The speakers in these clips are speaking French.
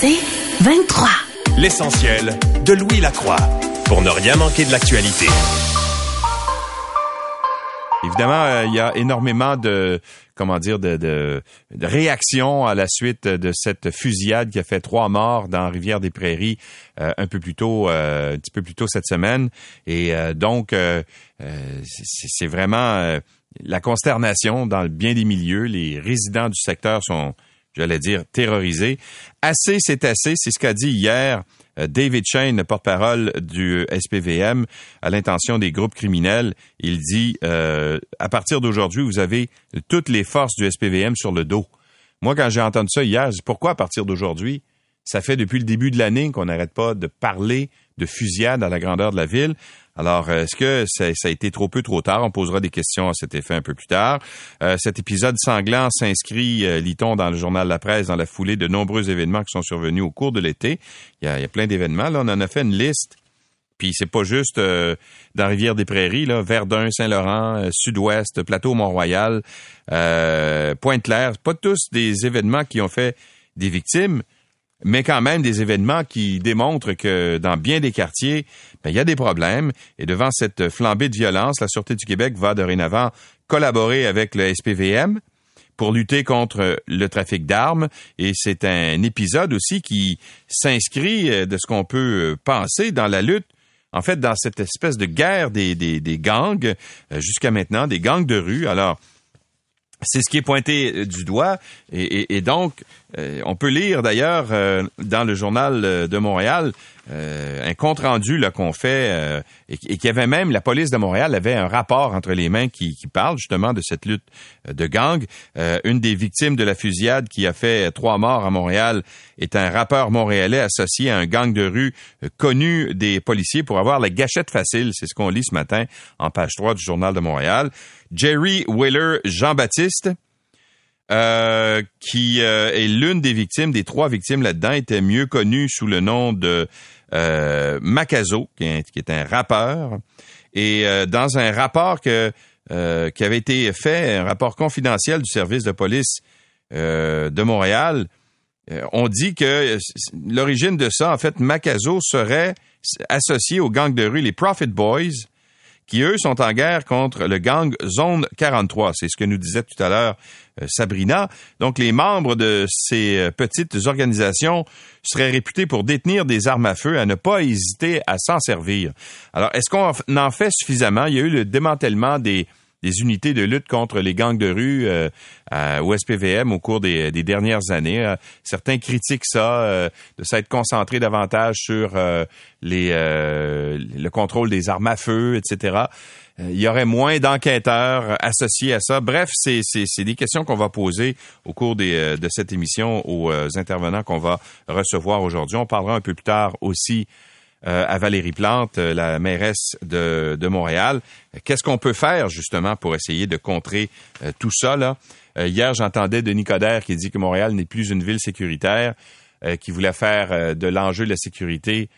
C'est 23. L'essentiel de Louis Lacroix pour ne rien manquer de l'actualité. Évidemment, euh, il y a énormément de comment dire de, de, de, réactions à la suite de cette fusillade qui a fait trois morts dans Rivière des Prairies euh, un peu plus tôt, euh, un petit peu plus tôt cette semaine. Et donc, c'est vraiment la consternation dans bien des milieux. Les résidents du secteur sont, j'allais dire, terrorisés. Assez, c'est assez. C'est ce qu'a dit hier euh, David Shane, porte-parole du SPVM, à l'intention des groupes criminels, il dit euh, à partir d'aujourd'hui, vous avez toutes les forces du SPVM sur le dos. Moi, quand j'ai entendu ça hier, je dis pourquoi à partir d'aujourd'hui? Ça fait depuis le début de l'année qu'on n'arrête pas de parler de fusillade à la grandeur de la ville. Alors, est-ce que ça, a été trop peu, trop tard? On posera des questions à cet effet un peu plus tard. Euh, cet épisode sanglant s'inscrit, euh, lit-on, dans le journal La Presse, dans la foulée de nombreux événements qui sont survenus au cours de l'été. Il y a, plein d'événements. Là, on en a fait une liste. Puis c'est pas juste euh, dans Rivière-des-Prairies, là, Verdun, Saint-Laurent, Sud-Ouest, Plateau Mont-Royal, Pointe-Claire. Pas tous des événements qui ont fait des victimes, mais quand même des événements qui démontrent que dans bien des quartiers, ben, il y a des problèmes. Et devant cette flambée de violence, la Sûreté du Québec va dorénavant collaborer avec le SPVM pour lutter contre le trafic d'armes. Et c'est un épisode aussi qui s'inscrit euh, de ce qu'on peut penser dans la lutte en fait, dans cette espèce de guerre des, gangs, euh, jusqu'à maintenant, des gangs de rue. Alors, c'est ce qui est pointé euh, du doigt. Et, donc, euh, on peut lire d'ailleurs euh, dans le journal de Montréal un compte rendu qu'on fait et, y avait même la police de Montréal avait un rapport entre les mains qui, qui parle justement de cette lutte de gang. une des victimes de la fusillade qui a fait trois morts à Montréal est un rappeur montréalais associé à un gang de rue connu des policiers pour avoir la gâchette facile. C'est ce qu'on lit ce matin en page 3 du journal de Montréal. Jerry Wheeler Jean-Baptiste, euh, qui euh, est l'une des victimes, des trois victimes là-dedans, était mieux connu sous le nom de euh, Macazo, qui est, un rappeur. Et euh, dans un rapport que, qui avait été fait, un rapport confidentiel du service de police de Montréal, on dit que l'origine de ça, en fait, Macazo serait associé aux gangs de rue, les Profit Boys, qui, eux, sont en guerre contre le gang Zone 43. C'est ce que nous disait tout à l'heure euh, Sabrina. Donc, les membres de ces euh, petites organisations seraient réputés pour détenir des armes à feu, à ne pas hésiter à s'en servir. Alors, est-ce qu'on en fait suffisamment? Il y a eu le démantèlement des des unités de lutte contre les gangs de rue euh, au SPVM au cours des, dernières années. Euh, certains critiquent ça, euh, de s'être concentré davantage sur les, le contrôle des armes à feu, etc. Il y aurait moins d'enquêteurs associés à ça. Bref, c'est des questions qu'on va poser au cours de cette émission aux intervenants qu'on va recevoir aujourd'hui. On parlera un peu plus tard aussi euh, à Valérie Plante, euh, la mairesse de, de Montréal. Qu'est-ce qu'on peut faire justement pour essayer de contrer euh, tout ça Hier, j'entendais Denis Coderre qui dit que Montréal n'est plus une ville sécuritaire, qui voulait faire de l'enjeu de la sécurité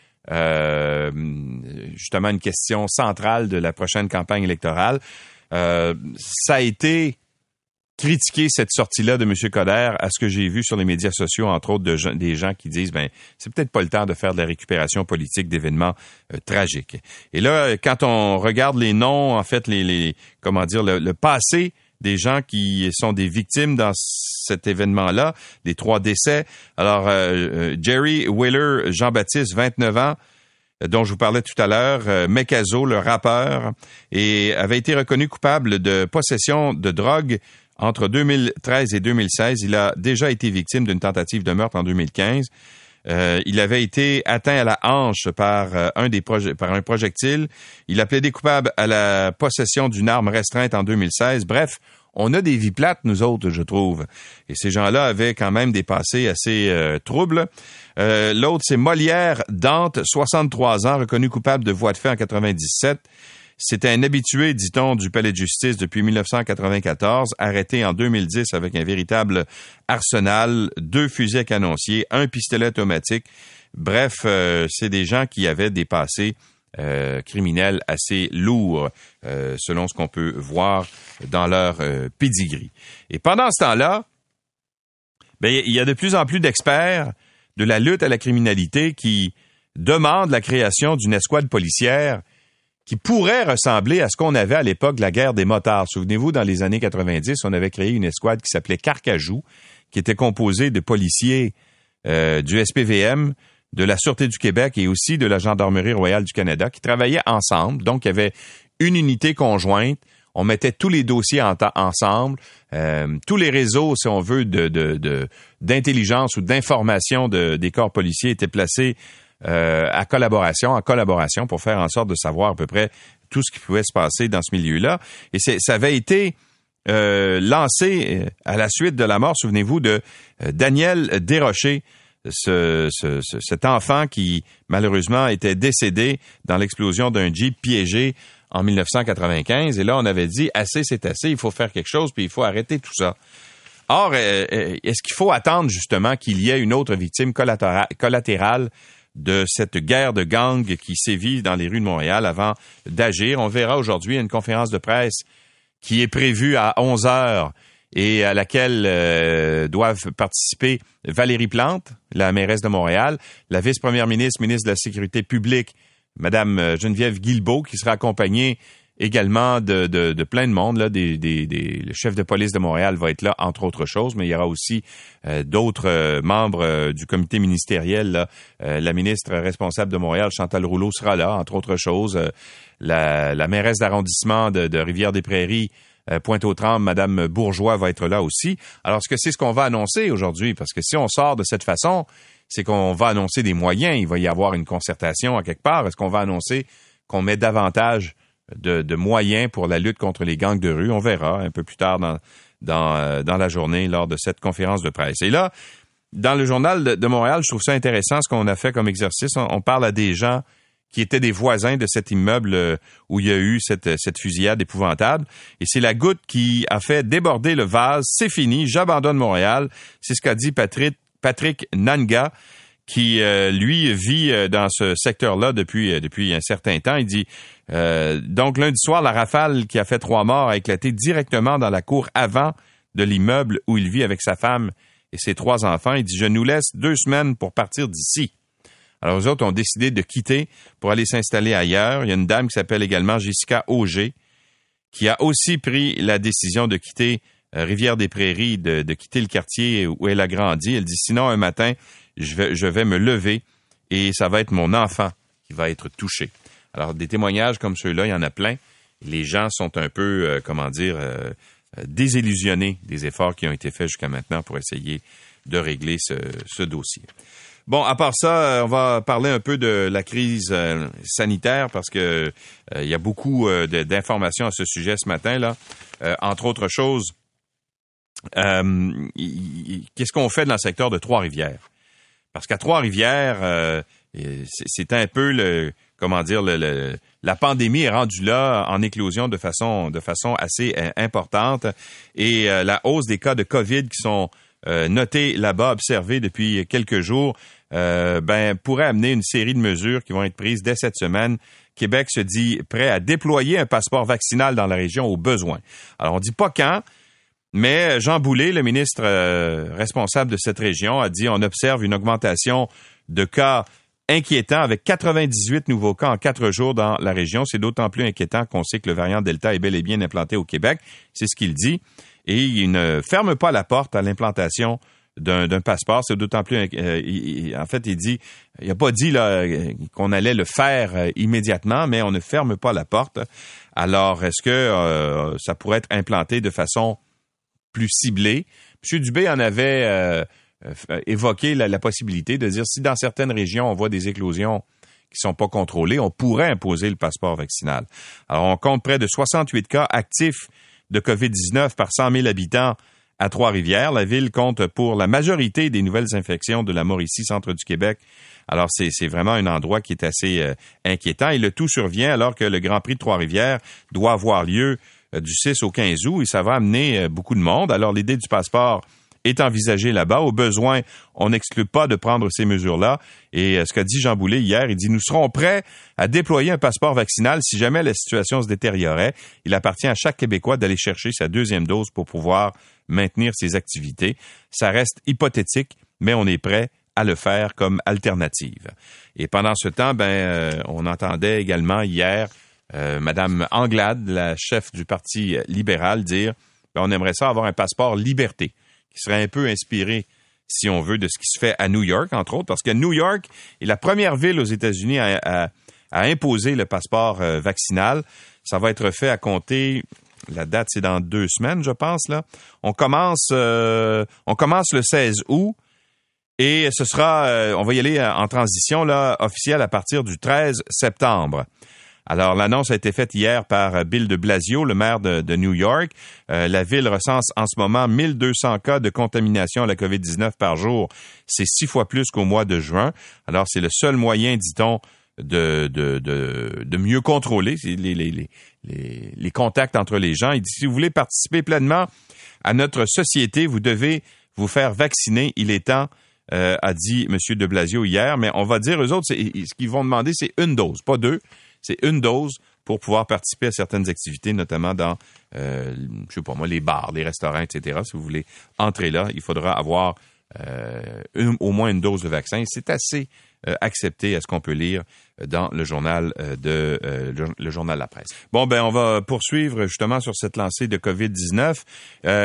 justement une question centrale de la prochaine campagne électorale. ça a été critiquer cette sortie-là de M. Coder à ce que j'ai vu sur les médias sociaux, entre autres de, des gens qui disent ben c'est peut-être pas le temps de faire de la récupération politique d'événements euh, tragiques. Et là, quand on regarde les noms, en fait, les, les comment dire, le, passé des gens qui sont des victimes dans cet événement-là, les trois décès. Alors, euh, euh, Jerry Wheeler, Jean-Baptiste, 29 ans, dont je vous parlais tout à l'heure, euh, le rappeur, et avait été reconnu coupable de possession de drogue entre 2013 et 2016, il a déjà été victime d'une tentative de meurtre en 2015. Euh, il avait été atteint à la hanche par euh, un des par un projectile. Il a plaidé coupable à la possession d'une arme restreinte en 2016. Bref, on a des vies plates, nous autres, je trouve. Et ces gens-là avaient quand même des passés assez euh, troubles. L'autre, c'est Molière Dante, 63 ans, reconnu coupable de voie de fait en 97. C'était un habitué, dit-on, du palais de justice depuis 1994, arrêté en 2010 avec un véritable arsenal, deux fusils à canoncier, un pistolet automatique. Bref, euh, c'est des gens qui avaient des passés euh, criminels assez lourds, euh, selon ce qu'on peut voir dans leur pedigree. Et pendant ce temps-là, ben, il y a de plus en plus d'experts de la lutte à la criminalité qui demande la création d'une escouade policière qui pourrait ressembler à ce qu'on avait à l'époque de la guerre des motards. Souvenez-vous, dans les années 90, on avait créé une escouade qui s'appelait Carcajou, qui était composée de policiers euh, du SPVM, de la Sûreté du Québec et aussi de la Gendarmerie royale du Canada, qui travaillaient ensemble. Donc, il y avait une unité conjointe. On mettait tous les dossiers en ensemble, euh, tous les réseaux, si on veut, d'intelligence ou d'information de, des corps policiers étaient placés euh, à collaboration, en collaboration pour faire en sorte de savoir à peu près tout ce qui pouvait se passer dans ce milieu-là. Et ça avait été euh, lancé euh, à la suite de la mort, souvenez-vous, de Daniel Desrochers, ce, cet enfant qui malheureusement était décédé dans l'explosion d'un Jeep piégé en 1995. Et là, on avait dit, assez, c'est assez, il faut faire quelque chose, puis il faut arrêter tout ça. Or, est-ce qu'il faut attendre justement qu'il y ait une autre victime collatérale de cette guerre de gangs qui sévit dans les rues de Montréal avant d'agir. On verra aujourd'hui une conférence de presse qui est prévue à 11 heures et à laquelle euh, doivent participer Valérie Plante, la mairesse de Montréal, la vice-première ministre, ministre de la Sécurité publique, Madame euh, Geneviève Guilbeault, qui sera accompagnée également de, de, de, plein de monde. Là, des, des, des, le chef de police de Montréal va être là, entre autres choses, mais il y aura aussi euh, d'autres euh, membres euh, du comité ministériel. Là. la ministre responsable de Montréal, Chantal Rouleau, sera là, entre autres choses. La, la, mairesse d'arrondissement de, de Rivière-des-Prairies, Pointe-aux-Trembles, Madame Bourgeois va être là aussi. Alors, est-ce que c'est ce qu'on va annoncer aujourd'hui? Parce que si on sort de cette façon, c'est qu'on va annoncer des moyens. Il va y avoir une concertation à quelque part. Est-ce qu'on va annoncer qu'on met davantage de, moyens pour la lutte contre les gangs de rue. On verra un peu plus tard dans, dans, euh, dans la journée lors de cette conférence de presse. Et là, dans le journal de, Montréal, je trouve ça intéressant ce qu'on a fait comme exercice. On, parle à des gens qui étaient des voisins de cet immeuble euh, où il y a eu cette, cette fusillade épouvantable. Et c'est la goutte qui a fait déborder le vase. C'est fini, j'abandonne Montréal. C'est ce qu'a dit Patrick, Patrick Nanga qui euh, lui vit euh, dans ce secteur-là depuis euh, depuis un certain temps. Il dit donc lundi soir, la rafale qui a fait trois morts a éclaté directement dans la cour avant de l'immeuble où il vit avec sa femme et ses trois enfants. Il dit je nous laisse deux semaines pour partir d'ici. Alors eux autres ont décidé de quitter pour aller s'installer ailleurs. Il y a une dame qui s'appelle également Jessica Auger qui a aussi pris la décision de quitter Rivière-des-Prairies, de, de quitter le quartier où elle a grandi. Elle dit sinon un matin je vais, me lever et ça va être mon enfant qui va être touché. Alors, des témoignages comme ceux-là, il y en a plein. Les gens sont un peu, euh, comment dire, euh, euh, désillusionnés des efforts qui ont été faits jusqu'à maintenant pour essayer de régler ce, ce, dossier. Bon, à part ça, on va parler un peu de la crise sanitaire parce que il y a beaucoup d'informations à ce sujet ce matin là. entre autres choses, qu'est-ce qu'on fait dans le secteur de Trois-Rivières? Parce qu'à Trois-Rivières, euh, c'est un peu le comment dire le, la pandémie est rendue là en éclosion de façon de façon assez euh, importante et euh, la hausse des cas de Covid qui sont notés là-bas, observés depuis quelques jours, ben pourrait amener une série de mesures qui vont être prises dès cette semaine. Québec se dit prêt à déployer un passeport vaccinal dans la région au besoin. Alors on dit pas quand, mais Jean Boulet, le ministre euh, responsable de cette région, a dit on observe une augmentation de cas inquiétants avec 98 nouveaux cas en quatre jours dans la région. C'est d'autant plus inquiétant qu'on sait que le variant Delta est bel et bien implanté au Québec. C'est ce qu'il dit. Et il ne ferme pas la porte à l'implantation d'un passeport. C'est d'autant plus... Euh, en fait, il dit... Il n'a pas dit qu'on allait le faire euh, immédiatement, mais on ne ferme pas la porte. Alors, est-ce que ça pourrait être implanté de façon plus ciblé. M. Dubé en avait euh, euh, évoqué la, possibilité de dire si dans certaines régions on voit des éclosions qui sont pas contrôlées, on pourrait imposer le passeport vaccinal. Alors on compte près de 68 cas actifs de COVID-19 par 100 000 habitants à Trois-Rivières. La ville compte pour la majorité des nouvelles infections de la Mauricie, centre du Québec. Alors, c'est vraiment un endroit qui est assez euh, inquiétant. Et le tout survient alors que le Grand Prix de Trois-Rivières doit avoir lieu du 6 au 15 août et ça va amener euh, beaucoup de monde. Alors l'idée du passeport est envisagée là-bas. Au besoin, on n'exclut pas de prendre ces mesures-là. Et euh, ce qu'a dit Jean Boulet hier, il dit nous serons prêts à déployer un passeport vaccinal si jamais la situation se détériorait. Il appartient à chaque Québécois d'aller chercher sa deuxième dose pour pouvoir maintenir ses activités. Ça reste hypothétique, mais on est prêt à le faire comme alternative. Et pendant ce temps, ben, on entendait également hier Madame Anglade, la chef du Parti libéral, dire ben, on aimerait ça avoir un passeport liberté, qui serait un peu inspiré si on veut, de ce qui se fait à New York, entre autres, parce que New York est la première ville aux États-Unis à, imposer le passeport euh, vaccinal. Ça va être fait à compter, la date c'est dans deux semaines, je pense, là. On commence, euh, le 16 août. Et ce sera, euh, on va y aller en transition là, officielle à partir du 13 septembre. Alors, l'annonce a été faite hier par euh, Bill de Blasio, le maire de, New York. Euh, la ville recense en ce moment 1200 cas de contamination à la COVID-19 par jour. C'est six fois plus qu'au mois de juin. Alors, c'est le seul moyen, dit-on, de, de, de, mieux contrôler les, les, les, les, contacts entre les gens. Il dit, si vous voulez participer pleinement à notre société, vous devez vous faire vacciner. Il est temps, euh, a dit M. de Blasio hier. Mais on va dire, eux autres, ce qu'ils vont demander, c'est une dose, pas deux c'est une dose pour pouvoir participer à certaines activités, notamment dans, euh, je sais pas moi, les bars, les restaurants, etc. Si vous voulez entrer là, il faudra avoir euh, au moins une dose de vaccin. C'est assez euh, accepté à ce qu'on peut lire dans le journal euh, de le, journal La Presse. Bon ben on va poursuivre justement sur cette lancée de Covid-19.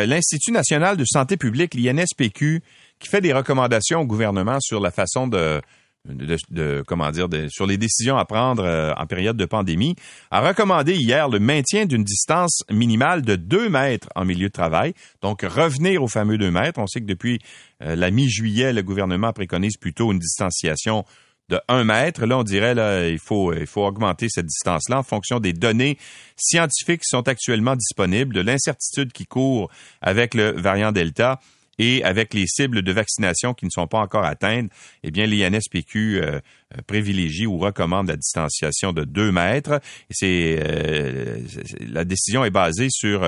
L'Institut national de santé publique, l'INSPQ, qui fait des recommandations au gouvernement sur la façon de de, comment dire, sur les décisions à prendre euh, en période de pandémie, a recommandé hier le maintien d'une distance minimale de 2 mètres en milieu de travail. Donc, revenir au fameux 2 mètres. On sait que depuis euh, la mi-juillet, le gouvernement préconise plutôt une distanciation de 1 mètre. Là, on dirait là, il faut il faut augmenter cette distance-là en fonction des données scientifiques qui sont actuellement disponibles, de l'incertitude qui court avec le variant Delta et avec les cibles de vaccination qui ne sont pas encore atteintes, eh bien, l'INSPQ euh, euh, privilégie ou recommande la distanciation de 2 mètres. C'est euh, la décision est basée sur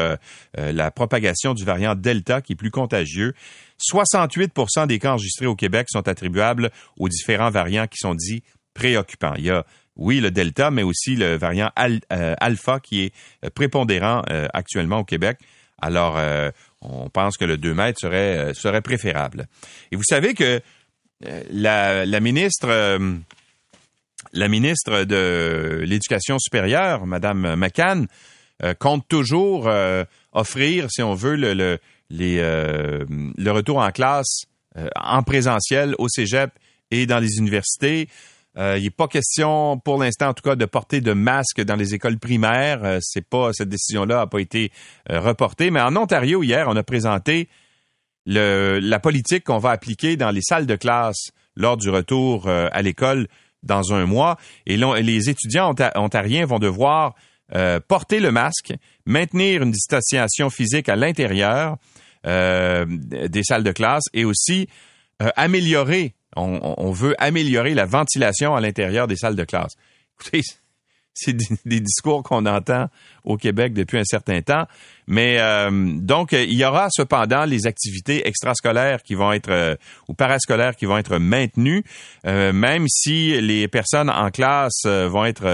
la propagation du variant Delta qui est plus contagieux. 68% des cas enregistrés au Québec sont attribuables aux différents variants qui sont dits préoccupants. Il y a oui, le Delta, mais aussi le variant Alpha qui est prépondérant actuellement au Québec. Alors, on pense que le 2 mètres serait, euh, serait préférable. Et vous savez que euh, la, ministre euh, la ministre de l'Éducation supérieure, Madame McCann, compte toujours offrir, si on veut, le, le retour en classe en présentiel au Cégep et dans les universités. Euh, il n'est pas question, pour l'instant en tout cas, de porter de masque dans les écoles primaires. Euh, c'est pas cette décision-là n'a pas été euh, reportée. Mais en Ontario hier, on a présenté le, la politique qu'on va appliquer dans les salles de classe lors du retour à l'école dans un mois. Et les étudiants ontariens vont devoir porter le masque, maintenir une distanciation physique à l'intérieur des salles de classe et aussi améliorer on, veut améliorer la ventilation à l'intérieur des salles de classe. Écoutez, c'est des discours qu'on entend au Québec depuis un certain temps. Mais euh, donc, il y aura cependant les activités extrascolaires qui vont être euh, ou parascolaires qui vont être maintenues, euh, même si les personnes en classe vont être,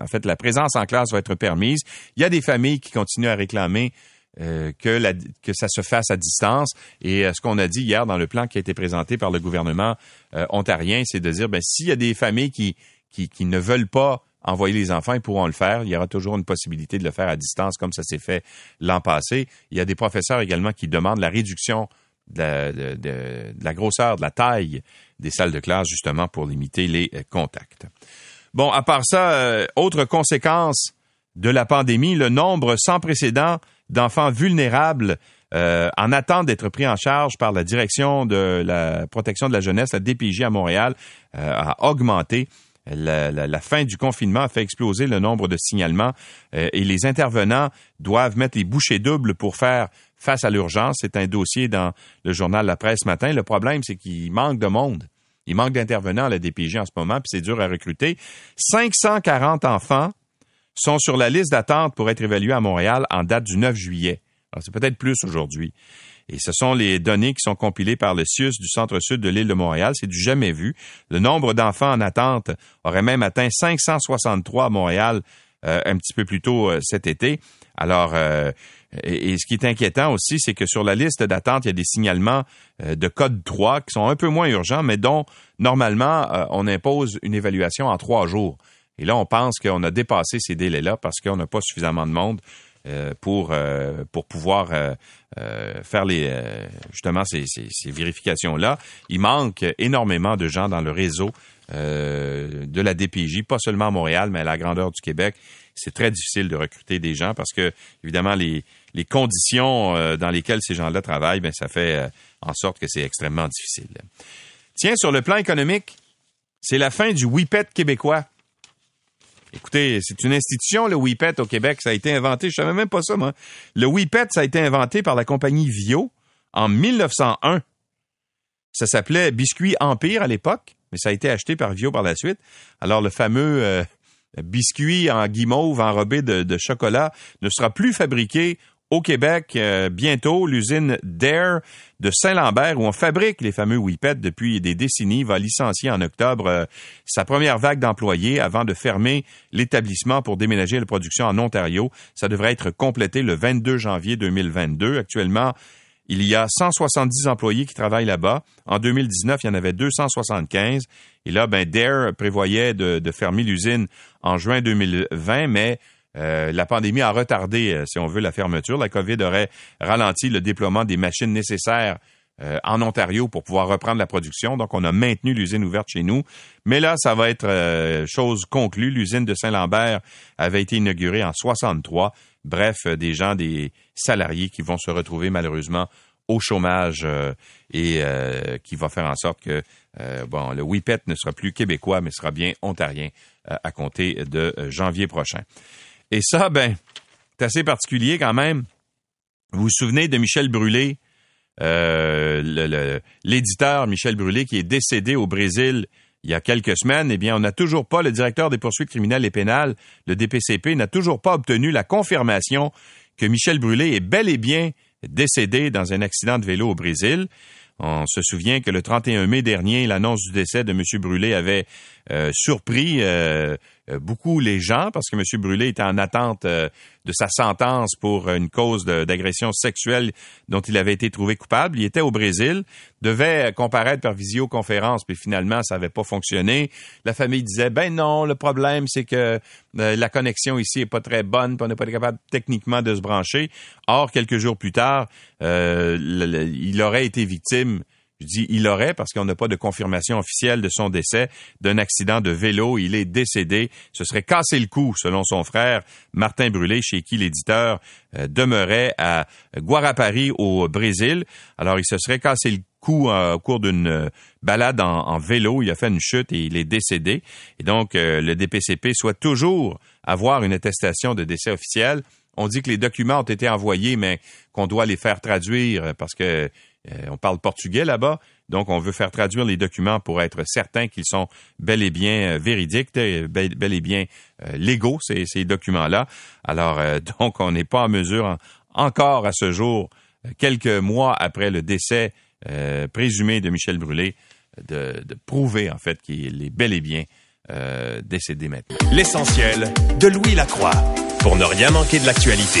en fait, la présence en classe va être permise. Il y a des familles qui continuent à réclamer euh, que, la, que ça se fasse à distance. Et euh, ce qu'on a dit hier dans le plan qui a été présenté par le gouvernement euh, ontarien, c'est de dire, ben, s'il y a des familles qui, qui, qui, ne veulent pas envoyer les enfants, ils pourront le faire. Il y aura toujours une possibilité de le faire à distance, comme ça s'est fait l'an passé. Il y a des professeurs également qui demandent la réduction de la, de, de, la grosseur, de la taille des salles de classe, justement, pour limiter les contacts. Bon, à part ça, autre conséquence de la pandémie, le nombre sans précédent d'enfants vulnérables euh, en attente d'être pris en charge par la direction de la protection de la jeunesse, la DPJ à Montréal, euh, a augmenté. La, fin du confinement a fait exploser le nombre de signalements euh, et les intervenants doivent mettre les bouchées doubles pour faire face à l'urgence. C'est un dossier dans le journal La Presse ce matin. Le problème, c'est qu'il manque de monde. Il manque d'intervenants à la DPJ en ce moment, puis c'est dur à recruter. 540 enfants sont sur la liste d'attente pour être évalués à Montréal en date du 9 juillet. c'est peut-être plus aujourd'hui. Et ce sont les données qui sont compilées par le CIUS du centre-sud de l'île de Montréal. C'est du jamais vu. Le nombre d'enfants en attente aurait même atteint 563 à Montréal euh, un petit peu plus tôt euh, cet été. Alors, euh, Et, ce qui est inquiétant aussi, c'est que sur la liste d'attente, il y a des signalements euh, de code 3 qui sont un peu moins urgents, mais dont normalement euh, on impose une évaluation en trois jours. Et là, on pense qu'on a dépassé ces délais-là parce qu'on n'a pas suffisamment de monde euh, pour pour pouvoir faire les justement ces, ces vérifications là. Il manque énormément de gens dans le réseau de la DPJ, pas seulement à Montréal, mais à la grandeur du Québec. C'est très difficile de recruter des gens parce que évidemment les les conditions euh, dans lesquelles ces gens-là travaillent, ben, ça fait euh, en sorte que c'est extrêmement difficile. Tiens, sur le plan économique, c'est la fin du WIPET québécois. Écoutez, c'est une institution, le WIPET au Québec. Ça a été inventé, je savais même pas ça, moi. Le WIPET, ça a été inventé par la compagnie Vio en 1901. Ça s'appelait Biscuit Empire à l'époque, mais ça a été acheté par Vio par la suite. Alors, le fameux euh, biscuit en guimauve enrobé de, chocolat ne sera plus fabriqué au Québec euh, bientôt. L'usine Dare de Saint-Lambert, où on fabrique les fameux Whippets depuis des décennies, va licencier en octobre euh, sa première vague d'employés avant de fermer l'établissement pour déménager la production en Ontario. Ça devrait être complété le 22 janvier 2022. Actuellement, il y a 170 employés qui travaillent là-bas. En 2019, il y en avait 275. Et là, ben, Dare prévoyait de, de fermer l'usine en juin 2020, mais euh, la pandémie a retardé, euh, si on veut, la fermeture. La COVID aurait ralenti le déploiement des machines nécessaires euh, en Ontario pour pouvoir reprendre la production. Donc, on a maintenu l'usine ouverte chez nous. Mais là, ça va être chose conclue. L'usine de Saint-Lambert avait été inaugurée en 63. Bref, des gens, des salariés qui vont se retrouver malheureusement au chômage et qui va faire en sorte que bon, le WIPET ne sera plus québécois, mais sera bien ontarien à compter de janvier prochain. Et ça, ben, c'est assez particulier quand même. Vous vous souvenez de Michel Brûlé, euh, l'éditeur Michel Brûlé qui est décédé au Brésil il y a quelques semaines, eh bien, on n'a toujours pas, le directeur des poursuites criminelles et pénales, le DPCP, n'a toujours pas obtenu la confirmation que Michel Brûlé est bel et bien décédé dans un accident de vélo au Brésil. On se souvient que le 31 mai dernier, l'annonce du décès de M. Brûlé avait euh, surpris euh, beaucoup les gens parce que M. Brûlé était en attente de sa sentence pour une cause d'agression sexuelle dont il avait été trouvé coupable. Il était au Brésil, devait comparaître par visioconférence, puis finalement, ça n'avait pas fonctionné. La famille disait, ben non, le problème, c'est que la connexion ici est pas très bonne, puis on n'est pas capable techniquement de se brancher. Or, quelques jours plus tard, il aurait été victime il aurait parce qu'on n'a pas de confirmation officielle de son décès d'un accident de vélo. Il est décédé. Ce serait cassé le cou, selon son frère Martin Brûlé, chez qui l'éditeur euh, demeurait à Guarapari au Brésil. Alors il se serait cassé le cou euh, au cours d'une euh, balade en, vélo. Il a fait une chute et il est décédé. Et donc le DPCP souhaite toujours avoir une attestation de décès officielle. On dit que les documents ont été envoyés, mais qu'on doit les faire traduire parce que euh, on parle portugais là-bas, donc on veut faire traduire les documents pour être certain qu'ils sont bel et bien euh, véridiques, bel, et bien euh, légaux, ces, ces documents-là. Alors, donc, on n'est pas en mesure encore à ce jour, quelques mois après le décès présumé de Michel Brûlé, de, de prouver en fait qu'il est bel et bien décédé maintenant. L'essentiel de Louis Lacroix, pour ne rien manquer de l'actualité.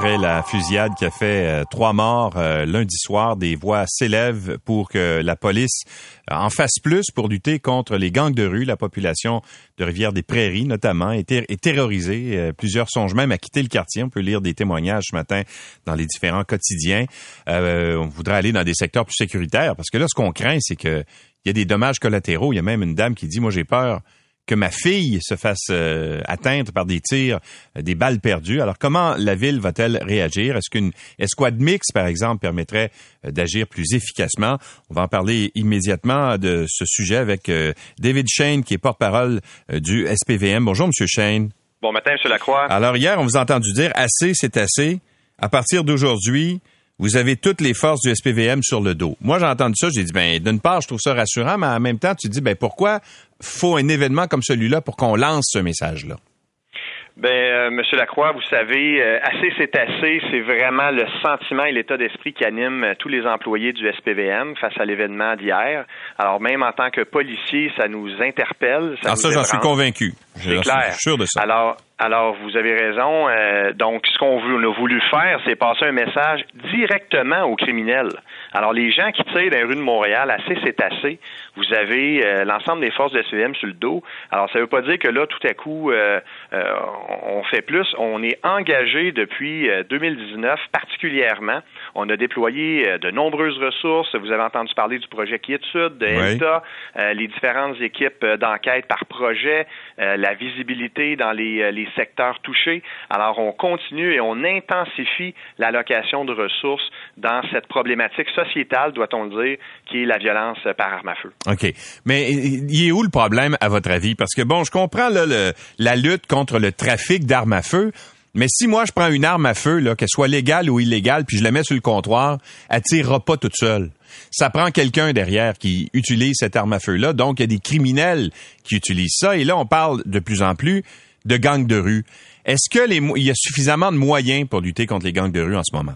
Après la fusillade qui a fait euh, trois morts euh, lundi soir, des voix s'élèvent pour que la police euh, en fasse plus pour lutter contre les gangs de rue. La population de Rivière-des-Prairies, notamment, est, terrorisée. plusieurs songent même à quitter le quartier. On peut lire des témoignages ce matin dans les différents quotidiens. on voudrait aller dans des secteurs plus sécuritaires parce que là, ce qu'on craint, c'est que il y a des dommages collatéraux. Il y a même une dame qui dit, moi j'ai peur que ma fille se fasse euh, atteindre par des tirs, euh, des balles perdues. Alors comment la ville va-t-elle réagir? Est-ce qu'une escouade mixte, par exemple, permettrait euh, d'agir plus efficacement? On va en parler immédiatement de ce sujet avec David Shane, qui est porte-parole du SPVM. Bonjour, Monsieur Shane. Bon matin, Monsieur Lacroix. Alors hier, on vous a entendu dire assez, c'est assez. À partir d'aujourd'hui, vous avez toutes les forces du SPVM sur le dos. Moi, j'ai entendu ça, j'ai dit, ben, d'une part, je trouve ça rassurant, mais en même temps, tu dis, ben, pourquoi faut un événement comme celui-là pour qu'on lance ce message-là? Ben, euh, Monsieur Lacroix, vous savez, euh, assez c'est assez, c'est vraiment le sentiment et l'état d'esprit qui anime euh, tous les employés du SPVM face à l'événement d'hier. Alors même en tant que policier, ça nous interpelle. Ça, ah, ça j'en suis convaincu. C'est clair. sûr de ça. Alors, alors, vous avez raison. Euh, donc, ce qu'on a voulu faire, c'est passer un message directement aux criminels. Alors, les gens qui tirent dans les rues de Montréal, assez c'est assez. Vous avez euh, l'ensemble des forces de SVM sur le dos. Alors, ça ne veut pas dire que là, tout à coup, euh, on fait plus. On est engagé depuis 2019 particulièrement. On a déployé de nombreuses ressources. Vous avez entendu parler du projet Quiétude, de ELTA, les différentes équipes d'enquête par projet, la visibilité dans les, les secteurs touchés. Alors, on continue et on intensifie l'allocation de ressources dans cette problématique sociétale, doit-on le dire, qui est la violence par arme à feu. OK. Mais il est où le problème, à votre avis? Parce que, bon, je comprends là, la lutte contre le trafic d'armes à feu, mais si moi je prends une arme à feu, qu'elle soit légale ou illégale, puis je la mets sur le comptoir, elle tirera pas toute seule. Ça prend quelqu'un derrière qui utilise cette arme à feu-là. Donc, il y a des criminels qui utilisent ça. Et là, on parle de plus en plus de gangs de rue. Est-ce qu'il y a suffisamment de moyens pour lutter contre les gangs de rue en ce moment?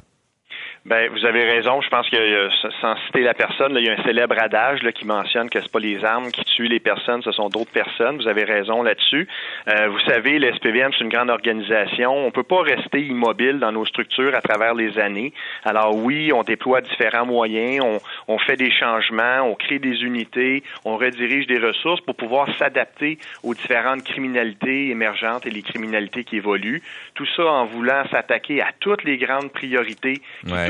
Ben, vous avez raison. Je pense que sans citer la personne, il y a un célèbre adage qui mentionne que c'est pas les armes qui tuent les personnes, ce sont d'autres personnes. Vous avez raison là-dessus. Euh, vous savez, le c'est une grande organisation. On peut pas rester immobile dans nos structures à travers les années. Alors oui, on déploie différents moyens, on, on fait des changements, on crée des unités, on redirige des ressources pour pouvoir s'adapter aux différentes criminalités émergentes et les criminalités qui évoluent. Tout ça en voulant s'attaquer à toutes les grandes priorités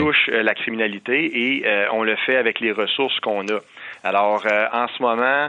touche euh, la criminalité et euh, on le fait avec les ressources qu'on a. Alors, euh, en ce moment,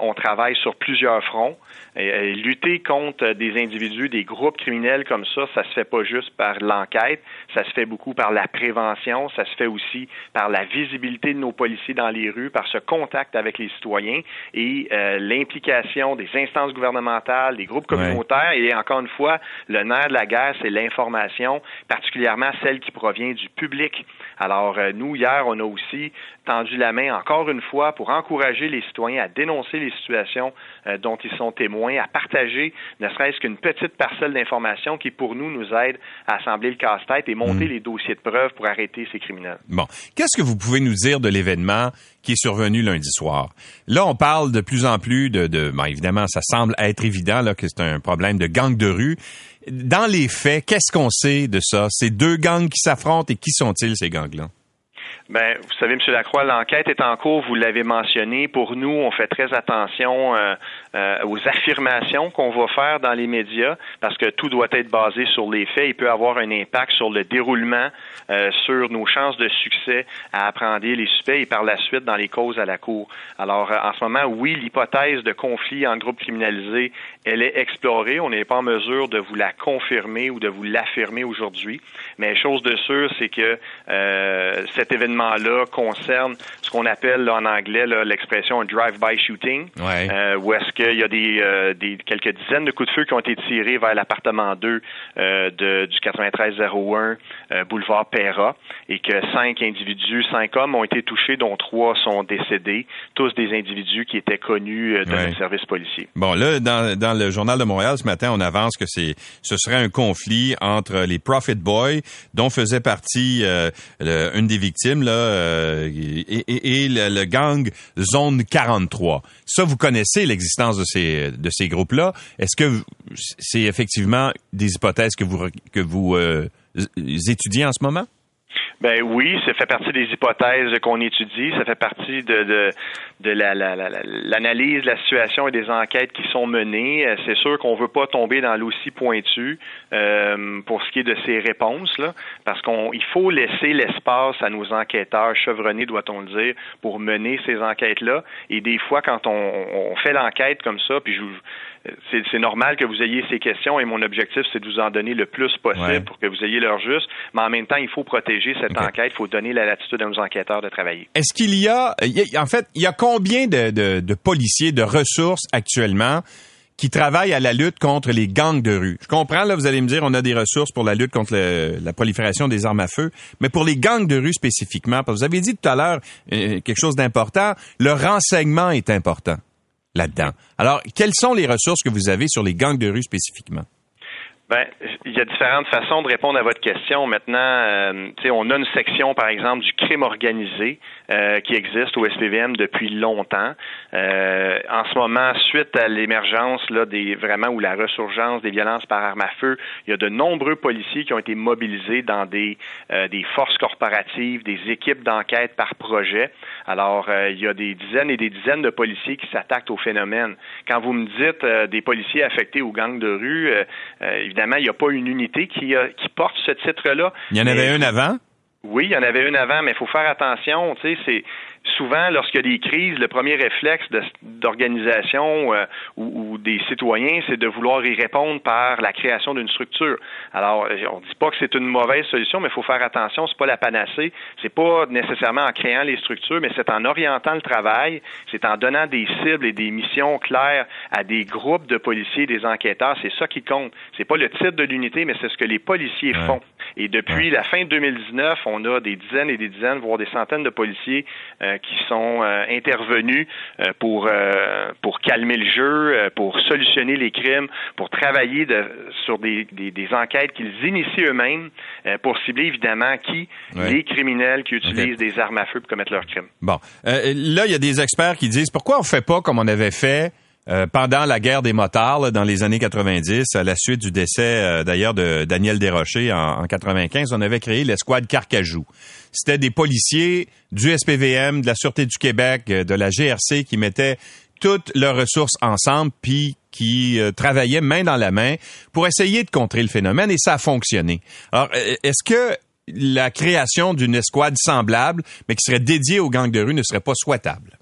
on travaille sur plusieurs fronts. Et, lutter contre des individus, des groupes criminels comme ça, ça se fait pas juste par l'enquête, ça se fait beaucoup par la prévention, ça se fait aussi par la visibilité de nos policiers dans les rues, par ce contact avec les citoyens et l'implication des instances gouvernementales, des groupes communautaires. Et encore une fois, le nerf de la guerre, c'est l'information, particulièrement celle qui provient du public alors, euh, nous, hier, on a aussi tendu la main encore une fois pour encourager les citoyens à dénoncer les situations euh, dont ils sont témoins, à partager ne serait-ce qu'une petite parcelle d'information qui, pour nous, nous aide à assembler le casse-tête et monter mm. les dossiers de preuves pour arrêter ces criminels. Bon. Qu'est-ce que vous pouvez nous dire de l'événement qui est survenu lundi soir? Là, on parle de plus en plus de, de évidemment, ça semble être évident là, que c'est un problème de gang de rue dans les faits, qu'est-ce qu'on sait de ça? Ces deux gangs qui s'affrontent et qui sont-ils, ces gangs-là? Ben, vous savez, M. Lacroix, l'enquête est en cours, vous l'avez mentionné. Pour nous, on fait très attention euh, euh, aux affirmations qu'on va faire dans les médias, parce que tout doit être basé sur les faits. Il peut avoir un impact sur le déroulement, euh, sur nos chances de succès à apprendre les suspects et par la suite dans les causes à la Cour. Alors, en ce moment, oui, l'hypothèse de conflit en groupe criminalisé, elle est explorée. On n'est pas en mesure de vous la confirmer ou de vous l'affirmer aujourd'hui. Mais chose de sûre, c'est que cet événement là concerne ce qu'on appelle en anglais l'expression drive-by shooting, euh, où est-ce qu'il y a des, euh, des, quelques dizaines de coups de feu qui ont été tirés vers l'appartement 2 euh, de, du 9301 boulevard Perra et que cinq individus, cinq hommes ont été touchés, dont trois sont décédés, tous des individus qui étaient connus de ouais. service policier. Bon, là, dans, dans le journal de Montréal ce matin, on avance que c'est ce serait un conflit entre les Profit Boys, dont faisait partie une des victimes, euh, et, le, gang Zone 43. Ça, vous connaissez l'existence de ces, groupes-là. Est-ce que c'est effectivement des hypothèses que vous, que vous euh, étudiez en ce moment? Ben oui, ça fait partie des hypothèses qu'on étudie, ça fait partie de, de, de l'analyse de la situation et des enquêtes qui sont menées. Euh, c'est sûr qu'on veut pas tomber dans l'aussi pointu euh, pour ce qui est de ces réponses, là, parce qu'on il faut laisser l'espace à nos enquêteurs chevronnés, doit-on le dire, pour mener ces enquêtes-là. Et des fois, quand on, on fait l'enquête comme ça, puis je c'est normal que vous ayez ces questions et mon objectif, c'est de vous en donner le plus possible pour que vous ayez l'heure juste. Mais en même temps, il faut protéger cette enquête, il faut donner la latitude à nos enquêteurs de travailler. Est-ce qu'il y a, en fait, il y a combien de, policiers, de ressources actuellement qui travaillent à la lutte contre les gangs de rue? Je comprends, là, vous allez me dire, on a des ressources pour la lutte contre la prolifération des armes à feu, mais pour les gangs de rue spécifiquement, parce que vous avez dit tout à l'heure euh, quelque chose d'important, le renseignement est important là-dedans. Alors, quelles sont les ressources que vous avez sur les gangs de rue spécifiquement? Ben, il y a différentes façons de répondre à votre question. Maintenant, euh, on a une section, par exemple, du crime organisé euh, qui existe au SPVM depuis longtemps. Euh, en ce moment, suite à l'émergence là des vraiment ou la ressurgence des violences par arme à feu, il y a de nombreux policiers qui ont été mobilisés dans des euh, des forces corporatives, des équipes d'enquête par projet. Alors, il y a des dizaines et des dizaines de policiers qui s'attaquent au phénomène. Quand vous me dites des policiers affectés aux gangs de rue, évidemment, il n'y a pas une unité qui, qui porte ce titre-là. Il y en avait une avant? Oui, il y en avait une avant, mais il faut faire attention. Tu sais, c'est souvent, lorsqu'il y a des crises, le premier réflexe d'organisation euh, ou, des citoyens, c'est de vouloir y répondre par la création d'une structure. Alors, euh, on ne dit pas que c'est une mauvaise solution, mais il faut faire attention, c'est pas la panacée. C'est pas nécessairement en créant les structures, mais c'est en orientant le travail, c'est en donnant des cibles et des missions claires à des groupes de policiers, des enquêteurs. C'est ça qui compte. C'est pas le titre de l'unité, mais c'est ce que les policiers font. Et depuis la fin de 2019, on a des dizaines et des dizaines, voire des centaines de policiers euh, qui sont euh, intervenus euh, pour pour calmer le jeu, pour solutionner les crimes, pour travailler sur des, des, enquêtes qu'ils initient eux-mêmes pour cibler évidemment qui les criminels qui utilisent des armes à feu pour commettre leurs crimes. Bon, là il y a des experts qui disent pourquoi on fait pas comme on avait fait euh, pendant la guerre des motards dans les années 90, à la suite du décès euh, d'ailleurs de Daniel Desrochers en, en 95, on avait créé l'escouade Carcajou. C'était des policiers du SPVM, de la Sûreté du Québec, euh, de la GRC qui mettaient toutes leurs ressources ensemble puis qui travaillaient main dans la main pour essayer de contrer le phénomène et ça a fonctionné. Alors, est-ce que la création d'une escouade semblable, mais qui serait dédiée aux gangs de rue, ne serait pas souhaitable?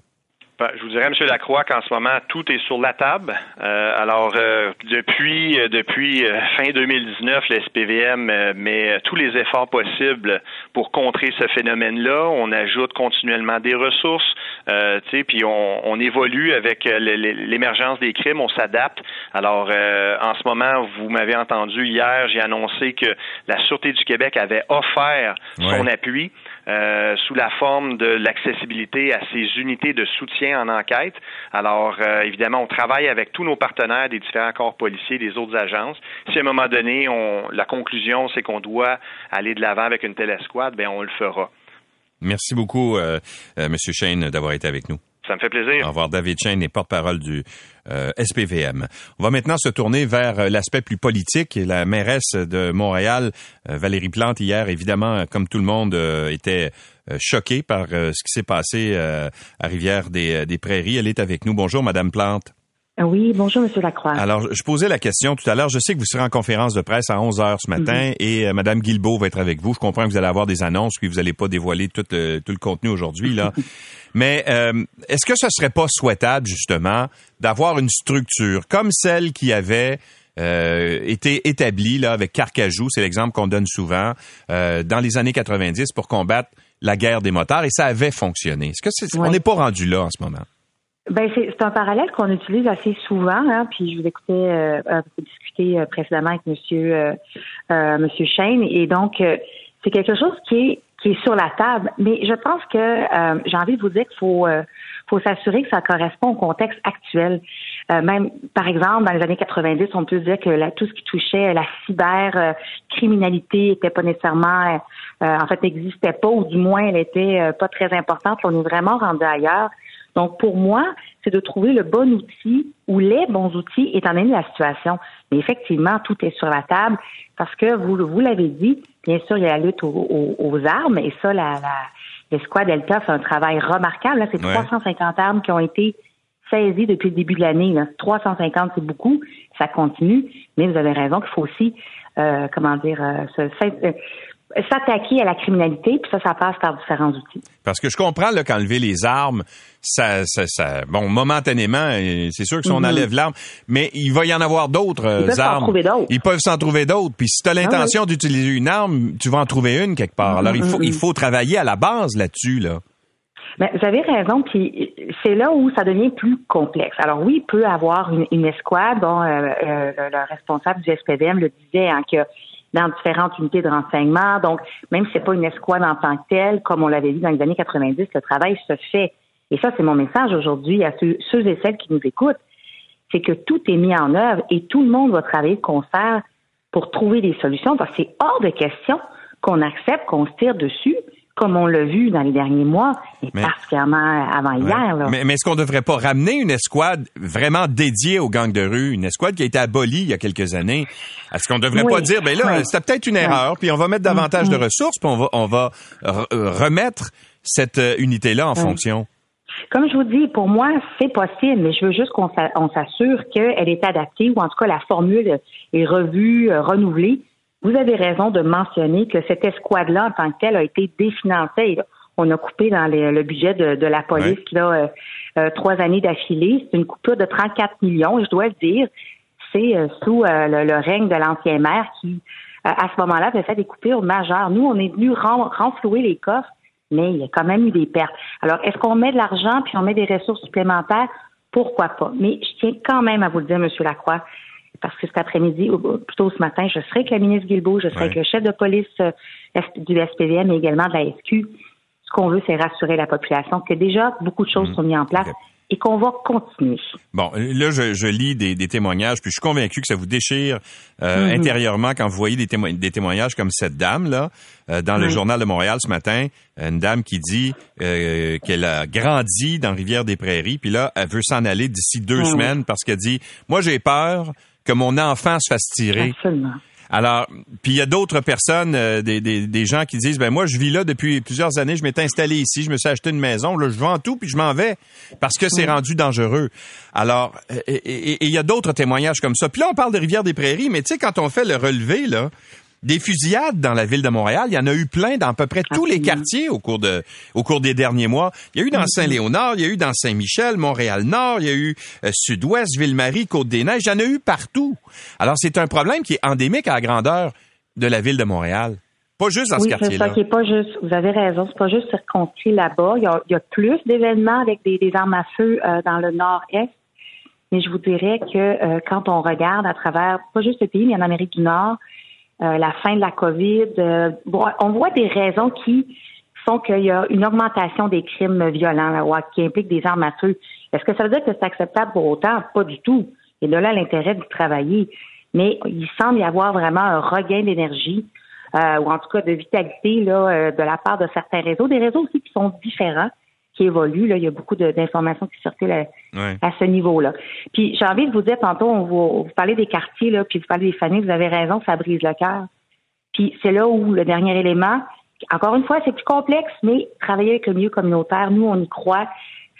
Ben, je vous dirais, M. Lacroix, qu'en ce moment, tout est sur la table. Euh, alors, euh, depuis euh, depuis fin 2019, le SPVM met tous les efforts possibles pour contrer ce phénomène-là. On ajoute continuellement des ressources, puis on, on, évolue avec l'émergence des crimes, on s'adapte. Alors, en ce moment, vous m'avez entendu hier, j'ai annoncé que la Sûreté du Québec avait offert son appui. Euh, sous la forme de l'accessibilité à ces unités de soutien en enquête. Alors, euh, évidemment, on travaille avec tous nos partenaires des différents corps policiers, des autres agences. Si à un moment donné, on, la conclusion, c'est qu'on doit aller de l'avant avec une telle escouade, ben on le fera. Merci beaucoup, euh, euh Monsieur Shane, d'avoir été avec nous. Ça me fait plaisir. Au revoir, David Chain est porte-parole du euh, SPVM. On va maintenant se tourner vers euh, l'aspect plus politique. La mairesse de Montréal, euh, Valérie Plante, hier, évidemment, comme tout le monde, était choquée par ce qui s'est passé à Rivière des, des Prairies. Elle est avec nous. Bonjour, Madame Plante. Oui, bonjour, Monsieur Lacroix. Alors, je posais la question tout à l'heure. Je sais que vous serez en conférence de presse à 11 heures ce matin mhm. et Madame Guilbeault va être avec vous. Je comprends que vous allez avoir des annonces, puis vous n'allez pas dévoiler tout le, tout le contenu aujourd'hui, là. Mais euh, est-ce que ce serait pas souhaitable, justement, d'avoir une structure comme celle qui avait euh, été établie là, avec Carcajou, c'est l'exemple qu'on donne souvent, euh, dans les années 90 pour combattre la guerre des motards, et ça avait fonctionné? Est-ce que c'est, on n'est pas rendu là en ce moment? Ben c'est, un parallèle qu'on utilise assez souvent, hein, puis je vous écoutais euh, discuter précédemment avec Monsieur Monsieur Shane, et donc c'est quelque chose qui est qui est sur la table. Mais je pense que euh, j'ai envie de vous dire qu'il faut, euh, faut s'assurer que ça correspond au contexte actuel. Euh, même, par exemple, dans les années 90, on peut dire que la, tout ce qui touchait la cybercriminalité était pas nécessairement, en fait, n'existait pas, ou du moins, elle était pas très importante. on est vraiment rendu ailleurs. Donc, pour moi, c'est de trouver le bon outil ou les bons outils étant donné la situation. Mais effectivement, tout est sur la table parce que vous, vous l'avez dit, bien sûr, il y a la lutte aux, armes et ça, la, la l'escouade Delta fait un travail remarquable. C'est 350 armes qui ont été saisies depuis le début de l'année. 350, c'est beaucoup. Ça continue. Mais vous avez raison qu'il faut aussi, euh, comment dire, euh, se, euh, s'attaquer à la criminalité, puis ça, ça passe par différents outils. Parce que je comprends là, qu'enlever les armes, ça, ça, ça, bon, momentanément, c'est sûr que si on mhm. enlève l'arme, mais il va y en avoir d'autres armes. Ils peuvent s'en trouver d'autres. Puis si tu as ah l'intention d'utiliser une arme, tu vas en trouver une quelque part. Alors il faut, il faut travailler à la base là-dessus, là. Mais vous avez raison, puis c'est là où ça devient plus complexe. Alors oui, il peut avoir une, escouade, dont euh, euh, le responsable du SPDM le disait, hein, que dans différentes unités de renseignement. Donc, même si c'est pas une escouade en tant que telle, comme on l'avait dit dans les années 90, le travail se fait. Et ça, c'est mon message aujourd'hui à ceux, et celles qui nous écoutent. C'est que tout est mis en œuvre et tout le monde va travailler de concert pour trouver des solutions, parce que c'est hors de question qu'on accepte qu'on se tire dessus comme on l'a vu dans les derniers mois, et particulièrement avant hier. Mais, est-ce qu'on ne devrait pas ramener une escouade vraiment dédiée aux gangs de rue, une escouade qui a été abolie il y a quelques années? Est-ce qu'on ne devrait pas dire, ben là, c'était peut-être une erreur, puis on va mettre davantage de mm-hmm. ressources, puis on va, on va remettre cette euh, unité-là en fonction? Comme je vous dis, pour moi, c'est possible, mais je veux juste qu'on s'assure qu'elle est adaptée, ou en tout cas la formule est revue, euh, renouvelée vous avez raison de mentionner que cette escouade-là, en tant que telle, a été définancée. On a coupé dans le budget de, la police là, euh, euh, trois années d'affilée. C'est une coupure de 34 millions, et je dois le dire, c'est euh, sous le, règne de l'ancien maire qui, à ce moment-là, avait fait des coupures majeures. Nous, on est venu renflouer les coffres, mais il y a quand même eu des pertes. Alors, est-ce qu'on met de l'argent puis on met des ressources supplémentaires? Pourquoi pas? Mais je tiens quand même à vous le dire, M. Lacroix, parce que cet après-midi, ou plutôt ce matin, je serai avec la ministre Guilbeault, je serai avec le chef de police euh, du SPVM et également de la SQ. Ce qu'on veut, c'est rassurer la population que déjà beaucoup de choses mmh. sont mises en place et qu'on va continuer. Bon, là, je, lis des, témoignages, puis je suis convaincu que ça vous déchire euh, mmh. intérieurement quand vous voyez des, des témoignages comme cette dame-là euh, dans le Journal de Montréal ce matin, une dame qui dit qu'elle a grandi dans Rivière-des-Prairies, puis là, elle veut s'en aller d'ici deux mmh. semaines parce qu'elle dit, moi j'ai peur que mon enfant se fasse tirer. Absolument. Alors, puis il y a d'autres personnes, euh, des, des, des, gens qui disent, ben moi, je vis là depuis plusieurs années, je m'étais installé ici, je me suis acheté une maison, là, je vends tout, puis je m'en vais, parce que c'est rendu dangereux. Alors, et il y a d'autres témoignages comme ça. Puis là, on parle de Rivière-des-Prairies, mais tu sais, quand on fait le relevé, là, des fusillades dans la ville de Montréal. Il y en a eu plein dans à peu près tous les quartiers au cours de, au cours des derniers mois. Il y a eu dans mm-hmm. Saint-Léonard, il y a eu dans Saint-Michel, Montréal-Nord, il y a eu euh, Sud-Ouest, Ville-Marie, Côte-des-Neiges. Il y en a eu partout. Alors, c'est un problème qui est endémique à la grandeur de la ville de Montréal. Pas juste dans ce quartier-là. C'est ça qui est pas juste. Vous avez raison. C'est pas juste circonscrit là-bas. Il y a, plus d'événements avec des, armes à feu euh, dans le nord-est. Mais je vous dirais que euh, quand on regarde à travers, pas juste le pays, mais en Amérique du Nord, euh, la fin de la COVID. Euh, on voit des raisons qui font qu'il y a une augmentation des crimes violents là, qui impliquent des armes à feu. Est-ce que ça veut dire que c'est acceptable pour autant? Pas du tout. Et de là l'intérêt de travailler. Mais il semble y avoir vraiment un regain d'énergie, euh, ou en tout cas de vitalité là, de la part de certains réseaux, des réseaux aussi qui sont différents qui évolue. Là. Il y a beaucoup d'informations qui circulent à, à ce niveau-là. Puis j'ai envie de vous dire, tantôt, on vous, vous parlez des quartiers, là, puis vous parlez des familles, vous avez raison, ça brise le cœur. Puis c'est là où le dernier élément, encore une fois, c'est plus complexe, mais travailler avec le milieu communautaire, nous, on y croit.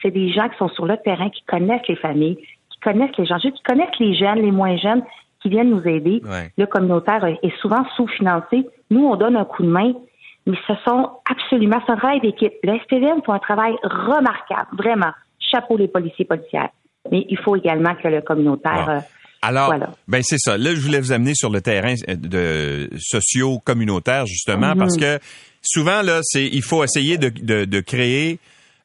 C'est des gens qui sont sur le terrain, qui connaissent les familles, qui connaissent les gens, qui connaissent les jeunes, les moins jeunes, qui viennent nous aider. Le communautaire est souvent sous-financé. Nous, on donne un coup de main, mais ce sont absolument, c'est un travail d'équipe. Le SPVM fait un travail remarquable, vraiment. Chapeau les policiers policières. Mais il faut également que le communautaire. Euh, Alors, ben c'est ça. Là, je voulais vous amener sur le terrain euh, de socio-communautaire justement mhm. parce que souvent là, c'est il faut essayer de, de, de créer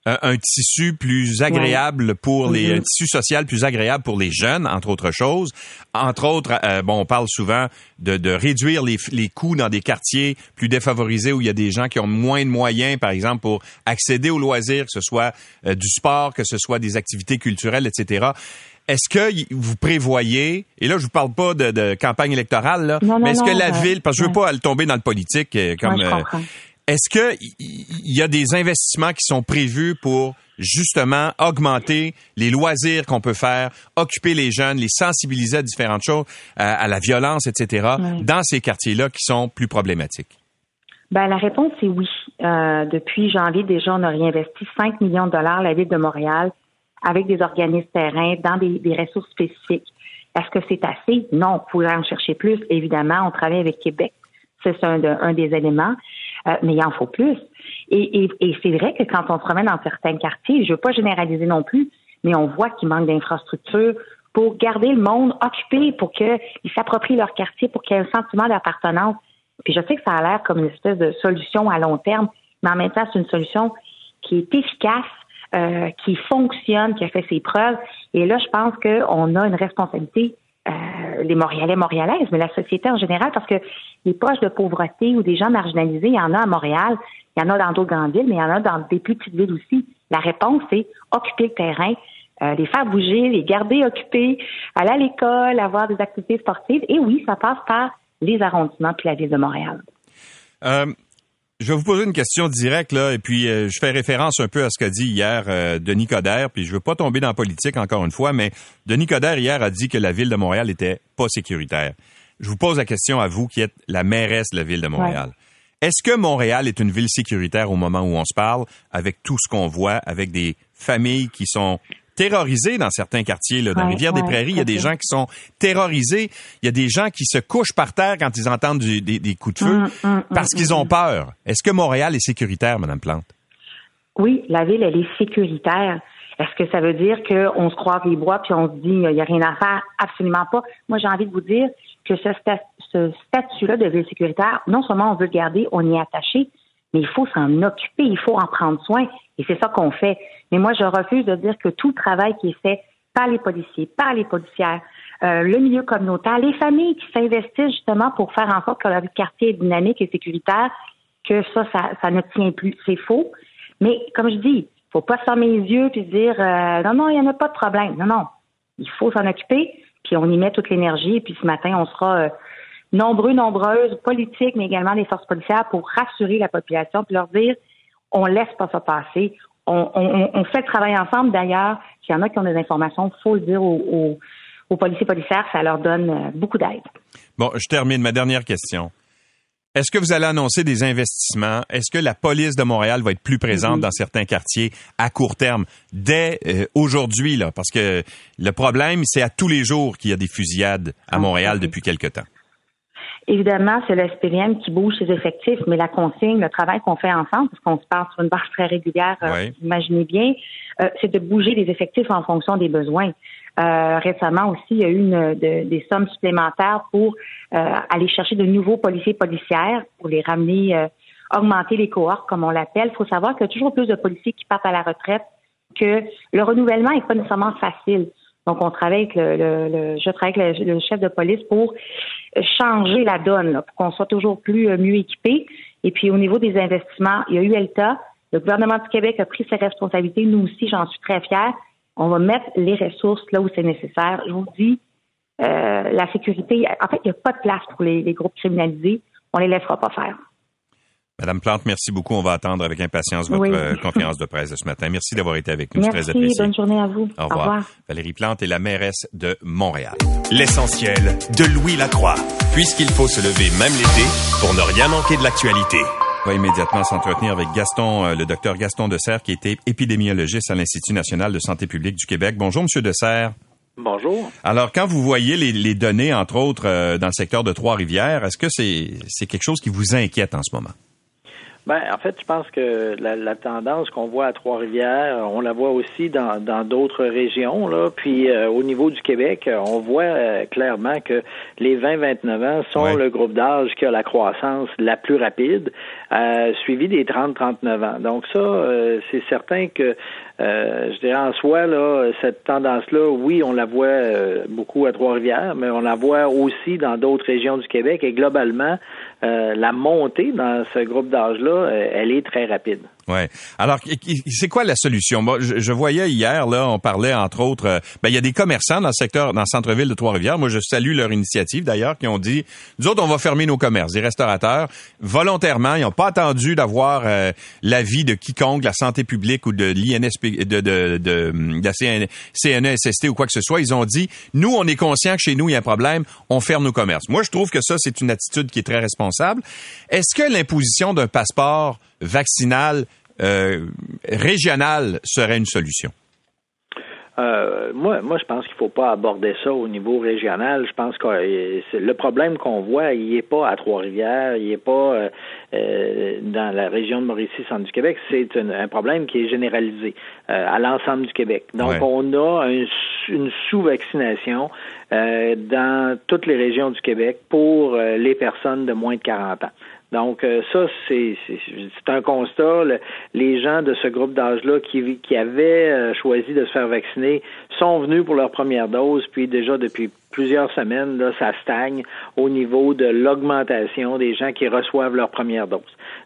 un, tissu plus agréable pour les mm-hmm. un tissu social plus agréable pour les jeunes entre autres choses. Entre autres euh, bon on parle souvent de, de réduire les, les coûts dans des quartiers plus défavorisés où il y a des gens qui ont moins de moyens par exemple pour accéder aux loisirs que ce soit euh, du sport que ce soit des activités culturelles etc est-ce que vous prévoyez, et là je vous parle pas de, de campagne électorale, là, mais est-ce que la ville, parce que je veux pas aller tomber dans le politique euh, comme, est-ce qu'il y a des investissements qui sont prévus pour justement augmenter les loisirs qu'on peut faire, occuper les jeunes, les sensibiliser à différentes choses, à, la violence, etc., dans ces quartiers-là qui sont plus problématiques? Ben, la réponse est oui. Euh, depuis janvier, déjà, on a réinvesti 5 millions de dollars à la ville de Montréal avec des organismes terrains dans des, ressources spécifiques. Est-ce que c'est assez? Non, on pourrait en chercher plus. Évidemment, on travaille avec Québec. C'est un, un, des éléments. Euh, mais il en faut plus. Et, c'est vrai que quand on se promène dans certains quartiers, je veux pas généraliser non plus, mais on voit qu'il manque d'infrastructures pour garder le monde occupé, pour qu'ils s'approprient leur quartier, pour qu'il y ait un sentiment d'appartenance. Puis je sais que ça a l'air comme une espèce de solution à long terme, mais en même temps, c'est une solution qui est efficace, euh, qui fonctionne, qui a fait ses preuves. Et là, je pense qu'on a une responsabilité euh, les Montréalais, Montréalaises, mais la société en général, parce que les poches de pauvreté ou des gens marginalisés, il y en a à Montréal, il y en a dans d'autres grandes villes, mais il y en a dans des plus petites villes aussi. La réponse, c'est occuper le terrain, euh, les faire bouger, les garder occupés, aller à l'école, avoir des activités sportives. Et oui, ça passe par les arrondissements puis la ville de Montréal. Euh, je vais vous poser une question directe là, et puis euh, je fais référence un peu à ce qu'a dit hier euh, Denis Coderre, puis je veux pas tomber dans la politique encore une fois, mais Denis Coderre hier a dit que la ville de Montréal était pas sécuritaire. Je vous pose la question à vous qui êtes la mairesse de la ville de Montréal. Est-ce que Montréal est une ville sécuritaire au moment où on se parle, avec tout ce qu'on voit, avec des familles qui sont terrorisés dans certains quartiers. Là. Dans Rivière-des-Prairies, il y a des gens qui sont terrorisés. Il y a des gens qui se couchent par terre quand ils entendent des, coups de feu mm, mm, mm, parce qu'ils ont peur. Est-ce que Montréal est sécuritaire, Madame Plante? Oui, la ville, elle est sécuritaire. Est-ce que ça veut dire qu'on se croise les bois puis on se dit il n'y a rien à faire? Absolument pas. Moi, j'ai envie de vous dire que ce, ce statut-là de ville sécuritaire, non seulement on veut le garder, on y est attaché, mais il faut s'en occuper, il faut en prendre soin, et c'est ça qu'on fait. Mais moi, je refuse de dire que tout le travail qui est fait par les policiers, par les policières, euh, le milieu communautaire, les familles qui s'investissent justement pour faire en sorte que leur quartier est dynamique et sécuritaire, que ça, ça, ne tient plus. C'est faux. Mais comme je dis, faut pas fermer les yeux puis dire euh, non, non, il n'y en a pas de problème. Non, non. Il faut s'en occuper, puis on y met toute l'énergie, puis ce matin, on sera euh, nombreux, nombreuses, politiques, mais également les forces policières pour rassurer la population puis leur dire on laisse pas ça passer. On, fait le travail ensemble. D'ailleurs, s'il y en a qui ont des informations, il faut le dire aux, policiers policières, ça leur donne euh, beaucoup d'aide. Bon, je termine ma dernière question. Est-ce que vous allez annoncer des investissements? Est-ce que la police de Montréal va être plus présente mm-hmm. dans certains quartiers à court terme? Dès euh, aujourd'hui? Là, parce que le problème, c'est à tous les jours qu'il y a des fusillades à Montréal depuis quelque temps. Évidemment, c'est le SPVM qui bouge ses effectifs, mais la consigne, le travail qu'on fait ensemble, parce qu'on se parle sur une base très régulière, euh, imaginez bien, euh, c'est de bouger les effectifs en fonction des besoins. Euh, récemment aussi, il y a eu une, des sommes supplémentaires pour aller chercher de nouveaux policiers policières pour les ramener, augmenter les cohortes, comme on l'appelle. Il faut savoir qu'il y a toujours plus de policiers qui partent à la retraite que le renouvellement n'est pas nécessairement facile. Donc, on travaille avec le, je travaille avec le, chef de police pour changer la donne, pour qu'on soit toujours plus euh, mieux équipé. Et puis, au niveau des investissements, il y a eu ELTA. Le gouvernement du Québec a pris ses responsabilités. Nous aussi, j'en suis très fière. On va mettre les ressources là où c'est nécessaire. Je vous dis, euh, la sécurité, en fait, il n'y a pas de place pour les, les groupes criminalisés. On les laissera pas faire. Madame Plante, merci beaucoup. On va attendre avec impatience votre euh, conférence de presse de ce matin. Merci d'avoir été avec nous. Merci. Très apprécié. Bonne journée à vous. Au revoir. Valérie Plante est la mairesse de Montréal. L'essentiel de Louis Lacroix. Puisqu'il faut se lever même l'été pour ne rien manquer de l'actualité. On va immédiatement s'entretenir avec Gaston, euh, le docteur Gaston Dessert, qui était épidémiologiste à l'Institut national de santé publique du Québec. Bonjour, Monsieur Dessert. Bonjour. Alors, quand vous voyez les, données, entre autres, euh, dans le secteur de Trois-Rivières, est-ce que c'est quelque chose qui vous inquiète en ce moment? Ben, en fait, je pense que la, tendance qu'on voit à Trois-Rivières, on la voit aussi dans d'autres régions. Là. Puis euh, au niveau du Québec, on voit euh, clairement que les 20-29 ans sont le groupe d'âge qui a la croissance la plus rapide, euh, suivi des 30-39 ans. Donc ça, c'est certain que je dirais en soi, là, cette tendance-là, oui, on la voit beaucoup à Trois-Rivières, mais on la voit aussi dans d'autres régions du Québec et globalement, euh, la montée dans ce groupe d'âge-là, euh, elle est très rapide. Alors, c'est quoi la solution? Je, voyais hier, là, on parlait entre autres, euh, ben, il y a des commerçants dans le secteur, dans le centre-ville de Trois-Rivières. Moi, je salue leur initiative d'ailleurs, qui ont dit, nous autres, on va fermer nos commerces. Des restaurateurs, volontairement, ils n'ont pas attendu d'avoir euh, l'avis de quiconque, la santé publique ou de l'INSP, de, la CNESST ou quoi que ce soit. Ils ont dit, nous, on est conscient que chez nous, il y a un problème, on ferme nos commerces. Moi, je trouve que ça, c'est une attitude qui est très responsable. Est-ce que l'imposition d'un passeport vaccinal euh, régional serait une solution? Euh, moi, moi, je pense qu'il ne faut pas aborder ça au niveau régional. Je pense que euh, le problème qu'on voit, il n'est pas à Trois-Rivières, il n'est pas dans la région de Mauricie, centre du Québec. C'est un, problème qui est généralisé à l'ensemble du Québec. Donc, on a une sous-vaccination dans toutes les régions du Québec pour les personnes de moins de 40 ans. Donc euh, ça, c'est un constat. les gens de ce groupe d'âge-là qui, qui avaient euh, choisi de se faire vacciner sont venus pour leur première dose, puis déjà depuis plusieurs semaines, là, ça stagne au niveau de l'augmentation des gens qui reçoivent leur première dose.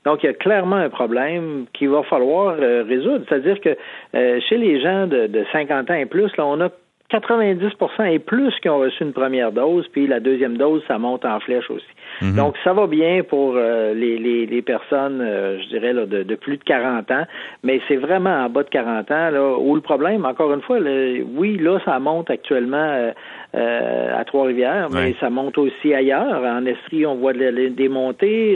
Donc, il y a clairement un problème qu'il va falloir euh, résoudre. C'est-à-dire que chez les gens de, de 50 ans et plus, là, on a 90% et plus qui ont reçu une première dose, puis la deuxième dose, ça monte en flèche aussi. Mhm. Donc, ça va bien pour euh, les, les, les, personnes, euh, je dirais, là, de, de, plus de 40 ans, mais c'est vraiment en bas de 40 ans là, où le problème, encore une fois, oui, là, ça monte actuellement euh, à Trois-Rivières, mais ça monte aussi ailleurs. En Estrie, on voit des montées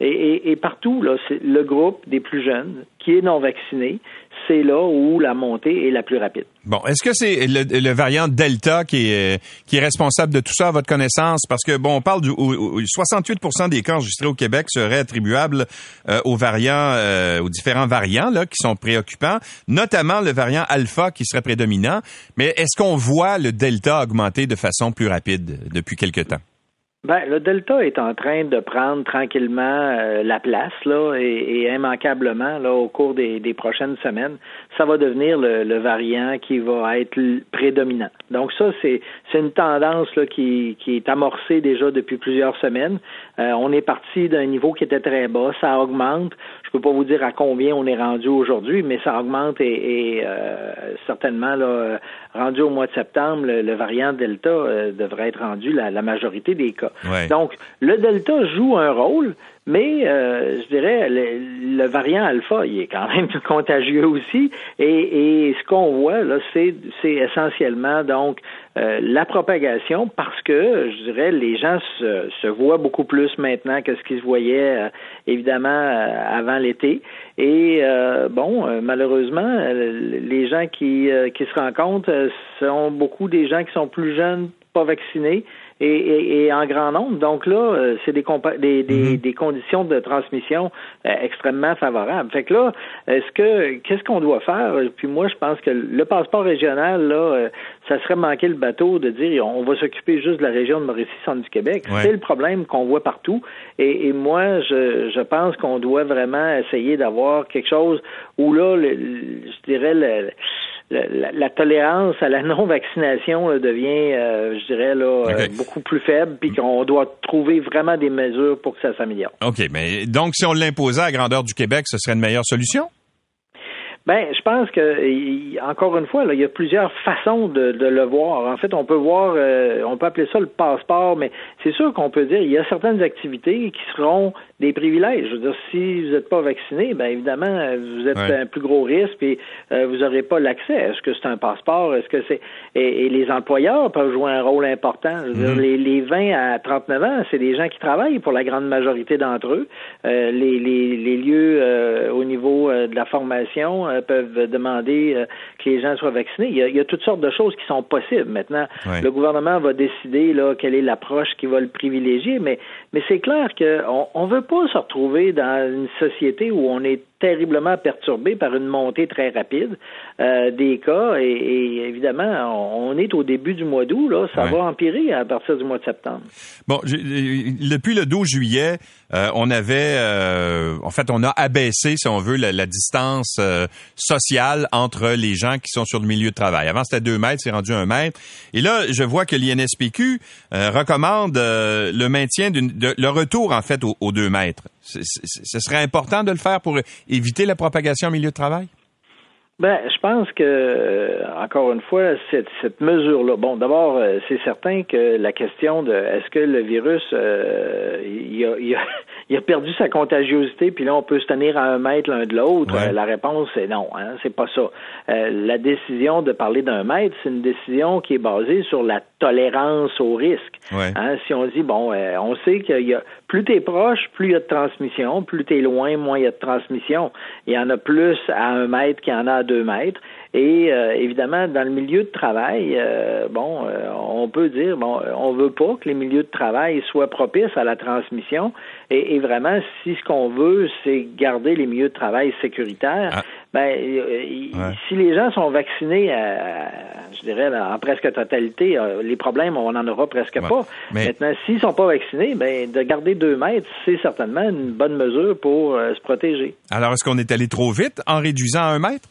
et, et, et, partout, là, c'est le groupe des plus jeunes qui est non vacciné, c'est là où la montée est la plus rapide. Bon, est-ce que c'est le, variant Delta qui est, qui est responsable de tout ça à votre connaissance? Parce que, bon, on parle du 68% des cas enregistrés au Québec seraient attribuables euh, aux variants, euh, aux différents variants là, qui sont préoccupants, notamment le variant Alpha qui serait prédominant. Mais est-ce qu'on voit le Delta augmenter de façon plus rapide depuis quelque temps? Ben, le Delta est en train de prendre tranquillement euh, la place, là, et, immanquablement, là, au cours des, prochaines semaines, ça va devenir le, variant qui va être prédominant. Donc ça, c'est une tendance là, qui, qui est amorcée déjà depuis plusieurs semaines. Euh, on est parti d'un niveau qui était très bas, ça augmente. Je peux pas vous dire à combien on est rendu aujourd'hui, mais ça augmente et, euh, certainement là, rendu au mois de septembre, le, variant Delta devrait être rendu la majorité des cas. Donc, le Delta joue un rôle, mais euh, je dirais le, variant alpha, il est quand même contagieux aussi. Et, ce qu'on voit là, c'est, essentiellement donc euh, la propagation parce que je dirais les gens se, voient beaucoup plus maintenant que ce qu'ils se voyaient euh, évidemment avant l'été. Et bon, malheureusement, les gens qui, qui se rencontrent sont beaucoup des gens qui sont plus jeunes, pas vaccinés et, en grand nombre. Donc là, euh, c'est des, des, mhm. des, conditions de transmission euh, extrêmement favorables. Fait que là, est-ce que qu'est-ce qu'on doit faire? Puis moi, je pense que le passeport régional, là, euh, ça serait manquer le bateau de dire on va s'occuper juste de la région de Mauricie-Centre du Québec. C'est le problème qu'on voit partout. Et, et moi, je, je pense qu'on doit vraiment essayer d'avoir quelque chose où là, je dirais, le, la, tolérance à la non-vaccination devient, euh, je dirais, là, euh, beaucoup plus faible, puis qu'on doit trouver vraiment des mesures pour que ça s'améliore. OK, mais donc si on l'imposait à grandeur du Québec, ce serait une meilleure solution? Ben, je pense que encore une fois, là, il y a plusieurs façons de, de, le voir. En fait, on peut voir, euh, on peut appeler ça le passeport, mais c'est sûr qu'on peut dire il y a certaines activités qui seront des privilèges. Je veux dire, si vous n'êtes pas vacciné, ben évidemment, vous êtes un plus gros risque et euh, vous n'aurez pas l'accès. Est-ce que c'est un passeport? Est-ce que c'est et, les employeurs peuvent jouer un rôle important. Je veux dire, mm-hmm. les, les 20 à 39 ans, c'est des gens qui travaillent pour la grande majorité d'entre eux. Euh, les, les, les, lieux au niveau de la formation euh, peuvent demander euh, que les gens soient vaccinés. Il y, a, toutes sortes de choses qui sont possibles. Maintenant, le gouvernement va décider là quelle est l'approche qui va le privilégier, mais mais c'est clair qu'on ne veut pas se retrouver dans une société où on est terriblement perturbé par une montée très rapide euh, des cas et, évidemment on, est au début du mois d'août là ça va empirer à partir du mois de septembre. Bon, depuis le 12 juillet, euh, on avait euh, en fait on a abaissé si on veut la, distance sociale entre les gens qui sont sur le milieu de travail. Avant c'était 2 mètres, c'est rendu un mètre. Et là, je vois que l'INSPQ recommande le maintien d'une le retour en fait aux, 2 mètres. Ce serait important de le faire pour éviter la propagation au milieu de travail? Ben, je pense que, euh, encore une fois, cette, cette mesure-là, bon, d'abord, euh, c'est certain que la question de est-ce que le virus, euh, il, a, il, a, il, a, perdu sa contagiosité, puis là, on peut se tenir à un mètre l'un de l'autre, la réponse est non, hein, c'est pas ça. la décision de parler d'un mètre, c'est une décision qui est basée sur la tolérance au risque. Hein, si on dit, bon, on sait qu'il y a, plus t'es proche, plus il y a de transmission, plus t'es loin, moins il y a de transmission. Il y en a plus à un mètre qu'il y en a à deux mètres. Et euh, évidemment, dans le milieu de travail, euh, bon, euh, on peut dire, bon, on veut pas que les milieux de travail soient propices à la transmission. Et, vraiment, si ce qu'on veut, c'est garder les milieux de travail sécuritaires, ah. ben, si les gens sont vaccinés, je dirais, en presque totalité, les problèmes, on n'en aura presque pas. Maintenant, s'ils sont pas vaccinés, ben, de garder deux mètres, c'est certainement une bonne mesure pour se protéger. Alors, est-ce qu'on est allé trop vite en réduisant à un mètre?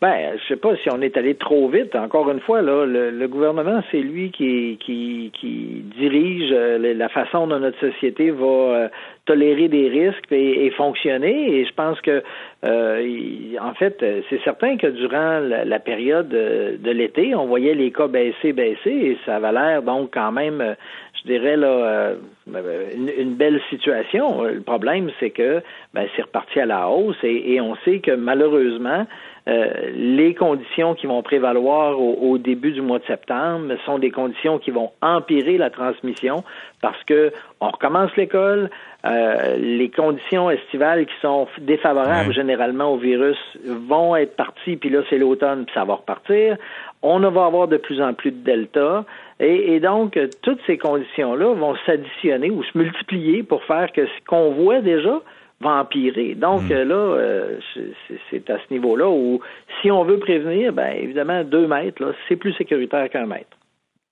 Ben, je sais pas si on est allé trop vite. Encore une fois, là, le, gouvernement, c'est lui qui, qui, qui dirige euh, la façon dont notre société va euh, tolérer des risques et, fonctionner. Et je pense que, euh, en fait, c'est certain que durant la, période de l'été, on voyait les cas baisser, baisser, et ça avait l'air donc quand même, je dirais là, une, belle situation. Le problème, c'est que ben, c'est reparti à la hausse, et, et on sait que malheureusement, euh, les conditions qui vont prévaloir au, début du mois de septembre sont des conditions qui vont empirer la transmission parce que on recommence l'école, euh, les conditions estivales qui sont défavorables généralement au virus vont être parties, puis là c'est l'automne, puis ça va repartir. On va avoir de plus en plus de delta. Et, et donc, toutes ces conditions-là vont s'additionner ou se multiplier pour faire que ce qu'on voit déjà, va empirer. Donc hmm. là, euh, c'est à ce niveau-là où, si on veut prévenir, ben évidemment, deux mètres, là, c'est plus sécuritaire qu'un mètre.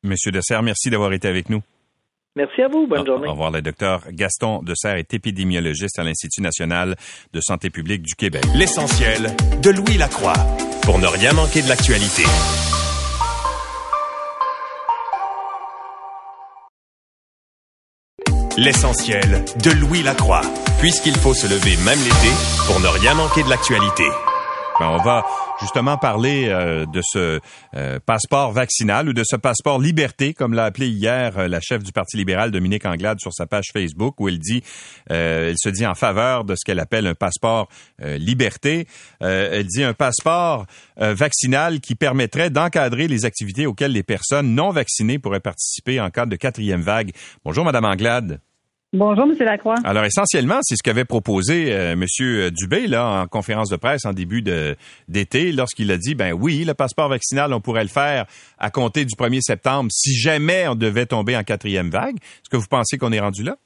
Monsieur Dessert, merci d'avoir été avec nous. Merci à vous. Bonne journée. Au revoir, le docteur Gaston Dessert est épidémiologiste à l'Institut national de santé publique du Québec. L'essentiel de Louis Lacroix pour ne rien manquer de l'actualité. L'essentiel de Louis Lacroix puisqu'il faut se lever même l'été pour ne rien manquer de l'actualité. Ben, on va justement parler euh, de ce euh, passeport vaccinal ou de ce passeport liberté, comme l'a appelé hier euh, la chef du Parti libéral, Dominique Anglade, sur sa page Facebook, où elle dit, elle se dit en faveur de ce qu'elle appelle un passeport liberté. elle dit un passeport vaccinal qui permettrait d'encadrer les activités auxquelles les personnes non vaccinées pourraient participer en cas de quatrième vague. Bonjour, Madame Anglade. Bonjour, M. Lacroix. Alors, essentiellement, c'est ce qu'avait proposé euh, M. Dubé là, en conférence de presse en début d'été, lorsqu'il a dit, ben oui, le passeport vaccinal, on pourrait le faire à compter du 1er septembre si jamais on devait tomber en quatrième vague. Est-ce que vous pensez qu'on est rendu là?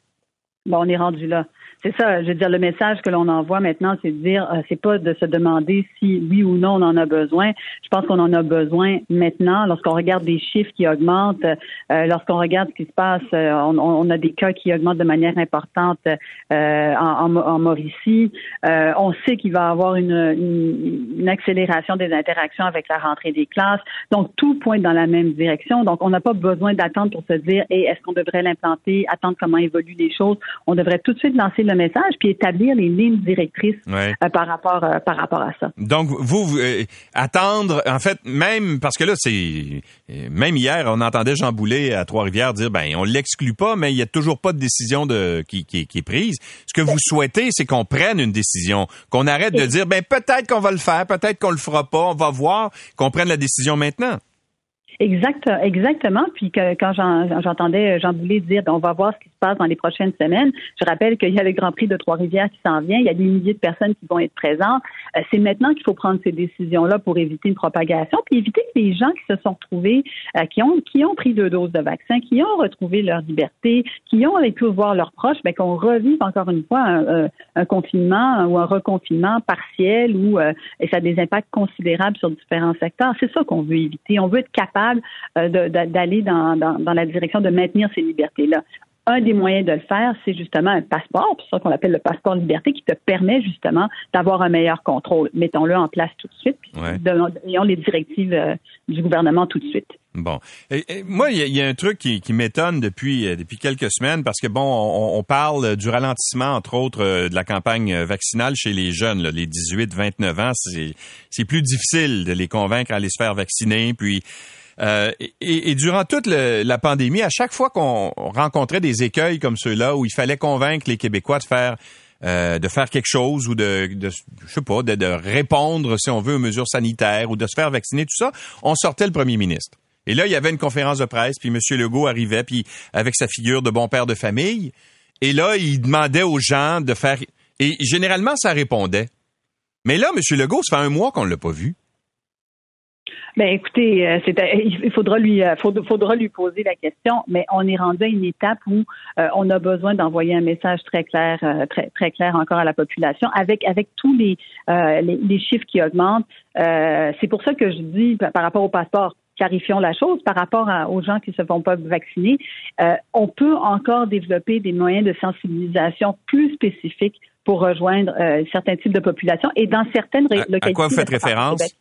Bon, on est rendu là c'est ça, je veux dire, le message que l'on envoie maintenant, c'est de dire, euh, c'est pas de se demander si oui ou non on en a besoin. Je pense qu'on en a besoin maintenant. Lorsqu'on regarde des chiffres qui augmentent, euh, lorsqu'on regarde ce qui se passe, euh, on, on, a des cas qui augmentent de manière importante en, en, en, Mauricie. on sait qu'il va y avoir une, une, une, accélération des interactions avec la rentrée des classes. Donc, tout pointe dans la même direction. Donc, on n'a pas besoin d'attendre pour se dire, est-ce qu'on devrait l'implanter, attendre comment évoluent les choses. On devrait tout de suite lancer le message puis établir les lignes directrices euh, par rapport euh, par rapport à ça. Donc vous, euh, attendre en fait même parce que là c'est même hier on entendait Jean Boulet à Trois-Rivières dire ben on l'exclut pas mais il y a toujours pas de décision de qui, qui, qui est prise. Ce que vous souhaitez c'est qu'on prenne une décision, qu'on arrête de dire ben peut-être qu'on va le faire, peut-être qu'on le fera pas, on va voir, qu'on prenne la décision maintenant. Exact, exactement. Puis quand j'entendais Jean Boulet dire ben, on va voir ce qui se passe dans les prochaines semaines, je rappelle qu'il y a le Grand Prix de Trois-Rivières qui s'en vient, il y a des milliers de personnes qui vont être présentes. Euh, c'est maintenant qu'il faut prendre ces décisions-là pour éviter une propagation, puis éviter que les gens qui se sont retrouvés, euh, qui ont pris deux doses de vaccin, qui ont retrouvé leur liberté, qui ont pu voir leurs proches, ben, qu'on revive encore une fois un, un, confinement ou un reconfinement partiel ou euh, ça a des impacts considérables sur différents secteurs. C'est ça qu'on veut éviter. On veut être capable euh, d'aller dans, la direction de maintenir ces libertés-là. Un des moyens de le faire, c'est justement un passeport, c'est ça qu'on appelle le passeport liberté, qui te permet justement d'avoir un meilleur contrôle. Mettons-le en place tout de suite, puis ayons les directives euh, du gouvernement tout de suite. Bon, moi, il y, a un truc qui, m'étonne depuis euh, depuis quelques semaines parce que bon, on, parle du ralentissement entre autres de la campagne vaccinale chez les jeunes, les 18-29 ans. C'est plus difficile de les convaincre à aller se faire vacciner, puis euh, et, durant toute la pandémie, à chaque fois qu'on rencontrait des écueils comme ceux-là où il fallait convaincre les Québécois de faire euh, de faire quelque chose ou de, de je sais pas, de, répondre si on veut aux mesures sanitaires ou de se faire vacciner, tout ça, on sortait le premier ministre. Et là, il y avait une conférence de presse, puis M. Legault arrivait, puis avec sa figure de bon père de famille, et là, il demandait aux gens de faire... Et généralement, ça répondait. Mais là, M. Legault, ça fait un mois qu'on ne l'a pas vu. Ben écoutez, euh, il faudra lui euh, faudra lui poser la question, mais on est rendu à une étape où euh, on a besoin d'envoyer un message très clair, très très clair encore à la population, avec avec tous les les, chiffres qui augmentent. c'est pour ça que je dis par rapport au passeport, clarifions la chose par rapport aux gens qui se font pas vacciner. on peut encore développer des moyens de sensibilisation plus spécifiques pour rejoindre certains types de populations et dans certaines localités. À quoi vous faites référence?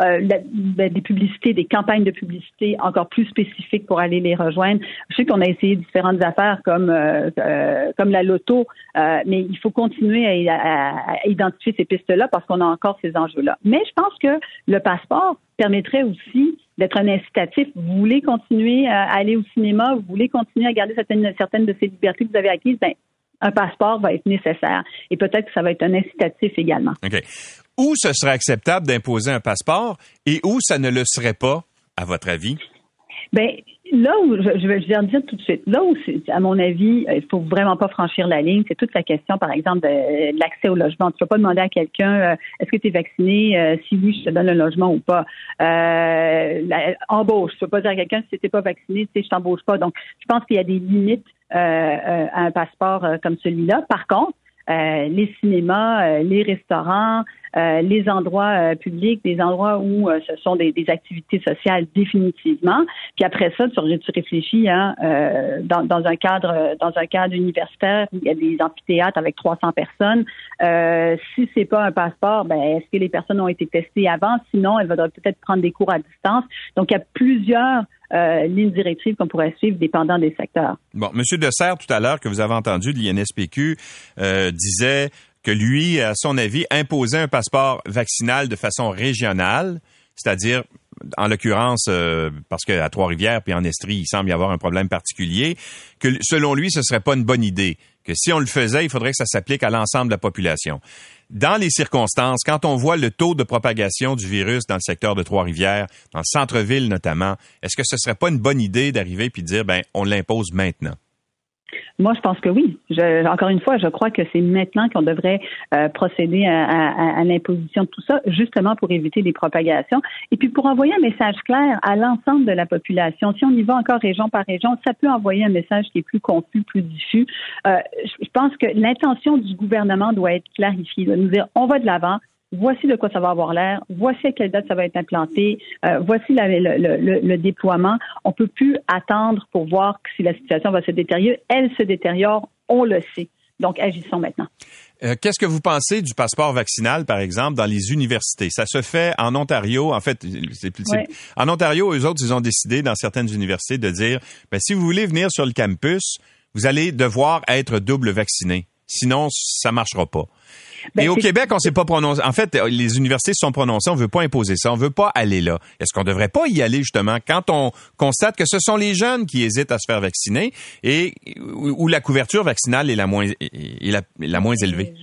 Euh, ben, des publicités, des campagnes de publicité encore plus spécifiques pour aller les rejoindre. Je sais qu'on a essayé différentes affaires comme euh, euh, comme la loto, mais il faut continuer à, identifier ces pistes-là parce qu'on a encore ces enjeux-là. Mais je pense que le passeport permettrait aussi d'être un incitatif. Vous voulez continuer à aller au cinéma, vous voulez continuer à garder certaines, certaines de ces libertés que vous avez acquises, ben, un passeport va être nécessaire. Et peut-être que ça va être un incitatif également. OK. Où ce serait acceptable d'imposer un passeport et où ça ne le serait pas, à votre avis? Ben, là où je, vais dire tout de suite, là où, à mon avis, euh, il faut vraiment pas franchir la ligne, c'est toute la question, par exemple, de, l'accès au logement. Tu ne peux pas demander à quelqu'un euh, est-ce que tu es vacciné, euh, si oui, je te donne un logement ou pas. Embauche. Tu ne peux pas dire à quelqu'un si tu n'es pas vacciné, tu sais, je t'embauche pas. Donc, je pense qu'il y a des limites à un passeport comme celui-là. Par contre, les cinémas, les restaurants, euh, les endroits euh, publics, des endroits où euh, ce sont des, des, activités sociales définitivement. Puis après ça, tu, réfléchis hein, dans, dans, un cadre dans un cadre universitaire il y a des amphithéâtres avec 300 personnes. si c'est pas un passeport, ben est-ce que les personnes ont été testées avant? Sinon, elles voudraient peut-être prendre des cours à distance. Donc il y a plusieurs euh, lignes directrices qu'on pourrait suivre dépendant des secteurs. Bon, Monsieur Dessert, tout à l'heure, que vous avez entendu de l'INSPQ, euh, disait que lui, à son avis, imposait un passeport vaccinal de façon régionale, c'est-à-dire en l'occurrence, euh, parce qu'à Trois-Rivières puis en Estrie, il semble y avoir un problème particulier, que selon lui, ce serait pas une bonne idée. Que si on le faisait, il faudrait que ça s'applique à l'ensemble de la population. Dans les circonstances, quand on voit le taux de propagation du virus dans le secteur de Trois-Rivières, dans le centre-ville notamment, est-ce que ce serait pas une bonne idée d'arriver puis de dire, ben, on l'impose maintenant? Moi, je pense que oui. Je, encore une fois, je crois que c'est maintenant qu'on devrait euh, procéder à, à, à l'imposition de tout ça, justement pour éviter des propagations et puis pour envoyer un message clair à l'ensemble de la population. Si on y va encore région par région, ça peut envoyer un message qui est plus confus, plus diffus. Euh, je pense que l'intention du gouvernement doit être clarifiée, de nous dire on va de l'avant, voici de quoi ça va avoir l'air, voici à quelle date ça va être implanté, euh, voici le, déploiement. On peut plus attendre pour voir si la situation va se détériorer. Elle se détériore, on le sait. Donc, agissons maintenant. Euh, qu'est-ce que vous pensez du passeport vaccinal, par exemple, dans les universités? Ça se fait en Ontario. En fait, c'est en Ontario, eux autres, ils ont décidé dans certaines universités de dire, ben, si vous voulez venir sur le campus, vous allez devoir être double vacciné. Sinon, ça marchera pas. Ben, Et au Québec, on s'est pas prononcé. En fait, les universités se sont prononcées. On veut pas imposer ça. On veut pas aller là. Est-ce qu'on devrait pas y aller justement quand on constate que ce sont les jeunes qui hésitent à se faire vacciner et où la couverture vaccinale est la moins est la moins élevée?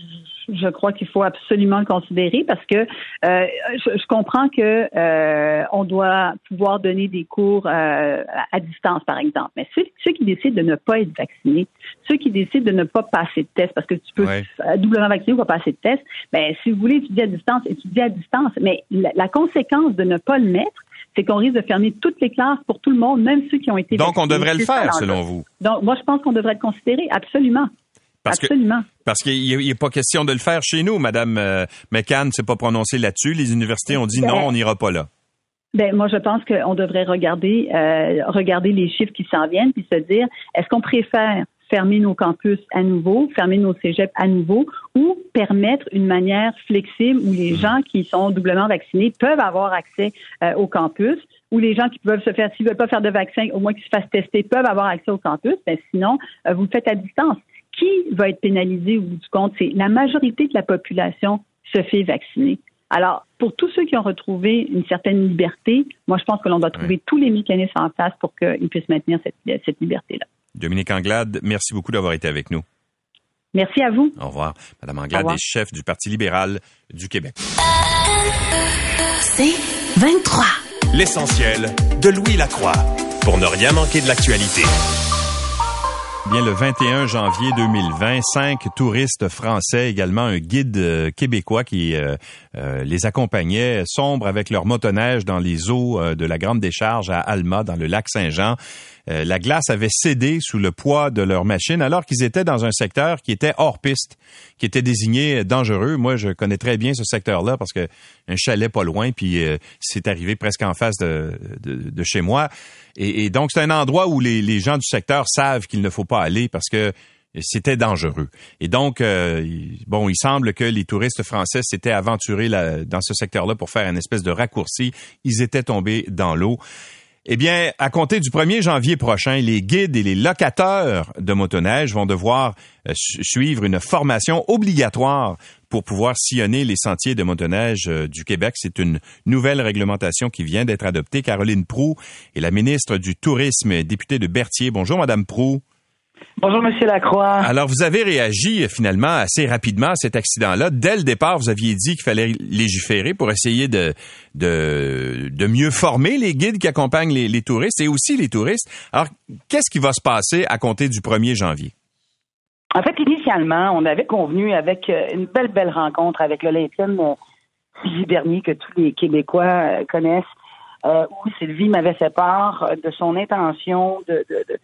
Je crois qu'il faut absolument le considérer parce que euh, je, comprends que euh, on doit pouvoir donner des cours euh, à distance, par exemple. Mais ceux, ceux, qui décident de ne pas être vaccinés, ceux qui décident de ne pas passer de test, parce que tu peux doublement vacciner ou pas passer de test, ben si vous voulez étudier à distance, étudier à distance. Mais la, la conséquence de ne pas le mettre, c'est qu'on risque de fermer toutes les classes pour tout le monde, même ceux qui ont été Donc, on devrait le faire, selon vous. Donc, moi, je pense qu'on devrait le considérer, absolument. Absolument. parce qu'il n'est pas question de le faire chez nous. Madame euh, McCann ne s'est pas prononcée là-dessus. Les universités ont dit ben, non, on n'ira pas là. Ben, moi, je pense qu'on devrait regarder, euh, regarder les chiffres qui s'en viennent puis se dire, est-ce qu'on préfère fermer nos campus à nouveau, fermer nos cégeps à nouveau, ou permettre une manière flexible où les hmm. gens qui sont doublement vaccinés peuvent avoir accès euh, au campus, ou les gens qui peuvent se faire, s'ils veulent pas faire de vaccin, au moins qu'ils se fassent tester, peuvent avoir accès au campus. Ben, sinon, vous le faites à distance qui va être pénalisé au bout du compte? C'est la majorité de la population se fait vacciner. Alors, pour tous ceux qui ont retrouvé une certaine liberté, moi, je pense que l'on doit trouver tous les mécanismes en place pour qu'ils puissent maintenir cette, cette liberté-là. Dominique Anglade, merci beaucoup d'avoir été avec nous. Merci à vous. Au revoir. Madame Anglade est chef du Parti libéral du Québec. C'est 23. L'essentiel de Louis Lacroix. Pour ne rien manquer de l'actualité. Bien, le 21 janvier 2020, cinq touristes français, également un guide euh, québécois qui euh, euh, les accompagnait, sombre avec leur motoneige dans les eaux de la Grande Décharge à Alma, dans le lac Saint-Jean. Euh, la glace avait cédé sous le poids de leur machine alors qu'ils étaient dans un secteur qui était hors piste, qui était désigné dangereux. Moi, je connais très bien ce secteur-là parce que un chalet pas loin, puis euh, c'est arrivé presque en face de, de, chez moi. Et, donc, c'est un endroit où les, les gens du secteur savent qu'il ne faut pas aller parce que c'était dangereux. Et donc, euh, bon, il semble que les touristes français s'étaient aventurés dans ce secteur-là pour faire une espèce de raccourci. Ils étaient tombés dans l'eau. Eh bien, à compter du 1er janvier prochain, les guides et les locateurs de motoneige vont devoir euh, suivre une formation obligatoire pour pouvoir sillonner les sentiers de motoneige euh, du Québec. C'est une nouvelle réglementation qui vient d'être adoptée. Caroline Prou est la ministre du Tourisme députée de Berthier. Bonjour, Madame Prou. Bonjour, Monsieur Lacroix. Alors, vous avez réagi euh, finalement assez rapidement à cet accident-là. Dès le départ, vous aviez dit qu'il fallait légiférer pour essayer de, de, mieux former les guides qui accompagnent les, touristes et aussi les touristes. Alors, qu'est-ce qui va se passer à compter du 1er janvier? En fait, initialement, on avait convenu avec euh, une belle, belle rencontre avec l'Olympienne euh, Sylvie Bernier, que tous les Québécois connaissent, où Sylvie m'avait fait part de son intention de de,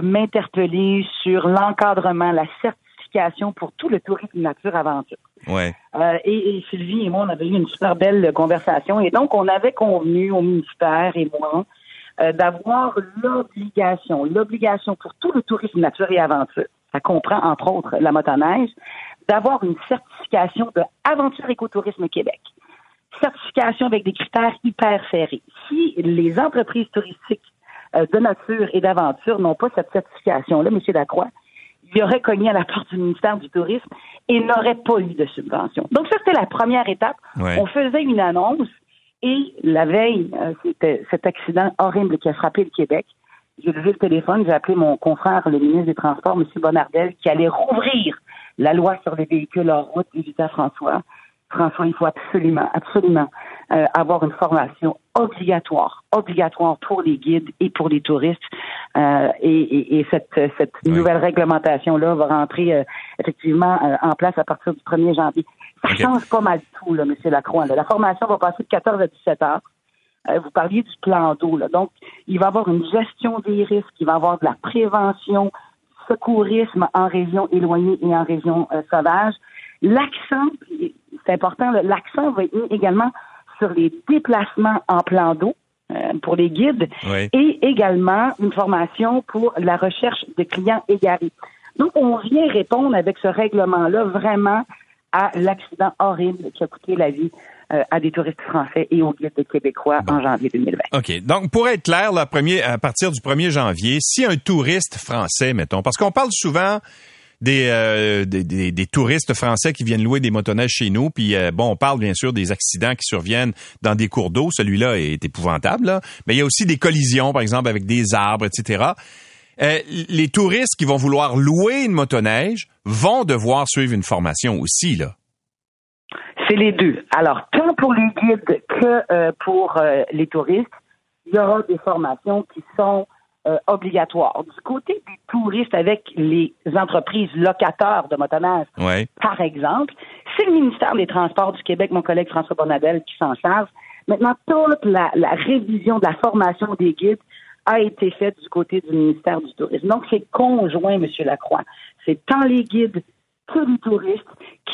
m'interpeller sur l'encadrement, la certification pour tout le tourisme nature-aventure. Ouais. Euh, et, Sylvie et moi, on avait eu une super belle conversation. Et donc, on avait convenu au ministère et moi euh, d'avoir l'obligation, l'obligation pour tout le tourisme nature et aventure, ça comprend entre autres la motoneige, d'avoir une certification de Aventure Écotourisme Québec. Certification avec des critères hyper serrés. Si les entreprises touristiques de nature et d'aventure n'ont pas cette certification-là, M. Lacroix, il aurait cogné à la porte du ministère du Tourisme et n'aurait pas eu de subvention. Donc ça, c'était la première étape. On faisait une annonce et la veille, euh, c'était cet accident horrible qui a frappé le Québec. J'ai levé le téléphone, j'ai appelé mon confrère, le ministre des Transports, M. Bonardel, qui allait rouvrir la loi sur les véhicules hors route, à François. François, il faut absolument, absolument euh, avoir une formation obligatoire, obligatoire pour les guides et pour les touristes. Euh, et, et, cette, cette nouvelle réglementation-là va rentrer euh, effectivement en place à partir du 1er janvier. Ça change pas mal tout, là, M. Lacroix. La formation va passer de 14 à 17 heures. vous parliez du plan d'eau. Donc, il va y avoir une gestion des risques, il va y avoir de la prévention, secourisme en région éloignée et en région sauvage. L'accent, c'est important, l'accent va être mis également sur les déplacements en plan d'eau euh, pour les guides et également une formation pour la recherche de clients égarés. Donc, on vient répondre avec ce règlement-là vraiment à l'accident horrible qui a coûté la vie euh, à des touristes français et aux guides québécois en janvier 2020. OK. Donc, pour être clair, là, premier, à partir du 1er janvier, si un touriste français, mettons, parce qu'on parle souvent euh, des, des, des, touristes français qui viennent louer des motoneiges chez nous. Puis euh, bon, on parle bien sûr des accidents qui surviennent dans des cours d'eau. Celui-là est épouvantable. Mais il y a aussi des collisions, par exemple, avec des arbres, etc. Euh, les touristes qui vont vouloir louer une motoneige vont devoir suivre une formation aussi, là. C'est les deux. Alors, tant pour les guides que pour les touristes, il y aura des formations qui sont euh, obligatoire. Du côté des touristes avec les entreprises locataires de motoneige, par exemple, c'est le ministère des Transports du Québec, mon collègue François Bonadel, qui s'en charge. Maintenant, toute la, révision de la formation des guides a été faite du côté du ministère du Tourisme. Donc, c'est conjoint, M. Lacroix. C'est tant les guides que les touristes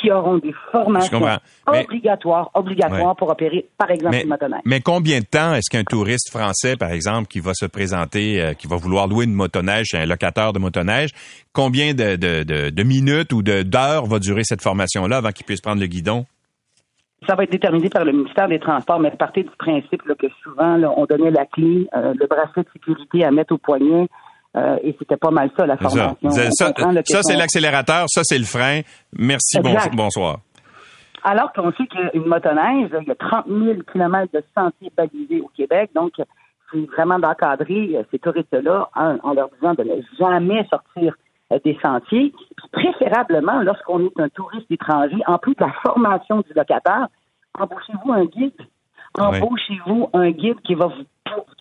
qui auront des formations obligatoires, obligatoires pour opérer, par exemple, mais, une motoneige. Mais combien de temps est-ce qu'un touriste français, par exemple, qui va se présenter, euh, qui va vouloir louer une motoneige chez un locateur de motoneige, combien de, de, de, minutes ou d'heures va durer cette formation-là avant qu'il puisse prendre le guidon? Ça va être déterminé par le ministère des Transports, mais partez du principe que souvent, on donnait la clé, euh, le bracelet de sécurité à mettre au poignet, euh, et c'était pas mal ça, la formation. Ça, ça, c'est l'accélérateur, ça, c'est le frein. Merci, bonsoir. Alors qu'on sait qu'une motoneige, il y a 30 000 kilomètres de sentiers balisés au Québec, donc c'est vraiment d'encadrer euh, ces touristes-là en, leur disant de ne jamais sortir euh, des sentiers. préférablement, lorsqu'on est un touriste étranger, en plus de la formation du locataire, embauchez-vous un guide. Embauchez-vous un guide qui va vous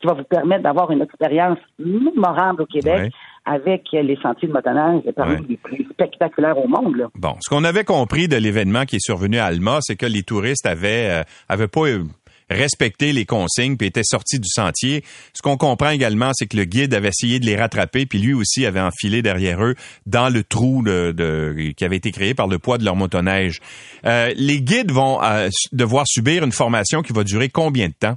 qui va vous permettre d'avoir une expérience mémorable au Québec. avec les sentiers de motoneige parmi les plus spectaculaires au monde. Bon, ce qu'on avait compris de l'événement qui est survenu à Alma, c'est que les touristes avaient euh, avaient pas respecté les consignes puis étaient sortis du sentier. Ce qu'on comprend également, c'est que le guide avait essayé de les rattraper puis lui aussi avait enfilé derrière eux dans le trou de, qui avait été créé par le poids de leur motoneige. Euh, les guides vont euh, devoir subir une formation qui va durer combien de temps?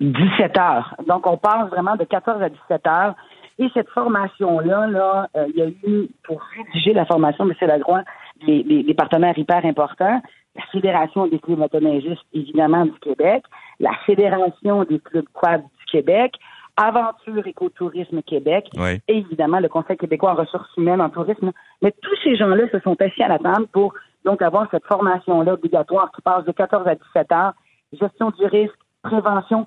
17 heures. Donc, on passe vraiment de 14 à 17 heures. Et cette formation-là, là, euh, il y a eu, pour rédiger la formation, M. Lagroix, les, partenaires hyper importants, la Fédération des clubs motoneigistes, évidemment, du Québec, la Fédération des clubs quad du Québec, Aventure Écotourisme Québec, et évidemment le Conseil québécois en ressources humaines en tourisme. Mais tous ces gens-là se sont assis à la table pour donc avoir cette formation-là obligatoire qui passe de 14 à 17 heures, gestion du risque, prévention,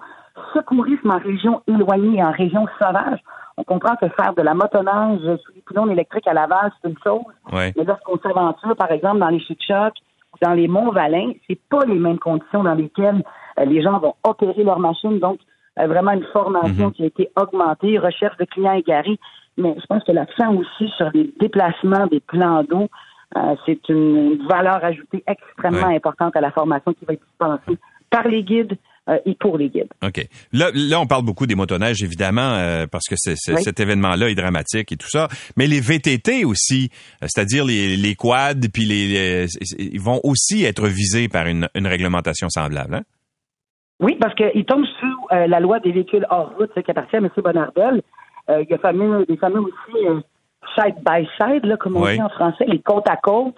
secourisme en région éloignée et en région sauvage. On comprend que faire de la motoneige sous les pylônes électriques à Laval, c'est une chose. Mais lorsqu'on s'aventure, par exemple, dans les chutes ou dans les monts Valin, c'est pas les mêmes conditions dans lesquelles euh, les gens vont opérer leur machine. Donc, euh, vraiment une formation mhm. qui a été augmentée, recherche de clients égarés. Mais je pense que l'accent aussi sur les déplacements des plans d'eau, euh, c'est une, valeur ajoutée extrêmement importante à la formation qui va être dispensée par les guides, pour les guides. OK. Là, là on parle beaucoup des motoneiges, évidemment, parce que c'est, cet événement-là est dramatique et tout ça. Mais les VTT aussi, c'est-à-dire les, les quads, puis les, ils vont aussi être visés par une, une réglementation semblable. Hein? Oui, parce qu'il tombe sous euh, la loi des véhicules hors route, qui appartient à M. Bonardel. Euh, il y a fameux, des fameux aussi euh, side by side, là, comme on dit en français, les côte à côte.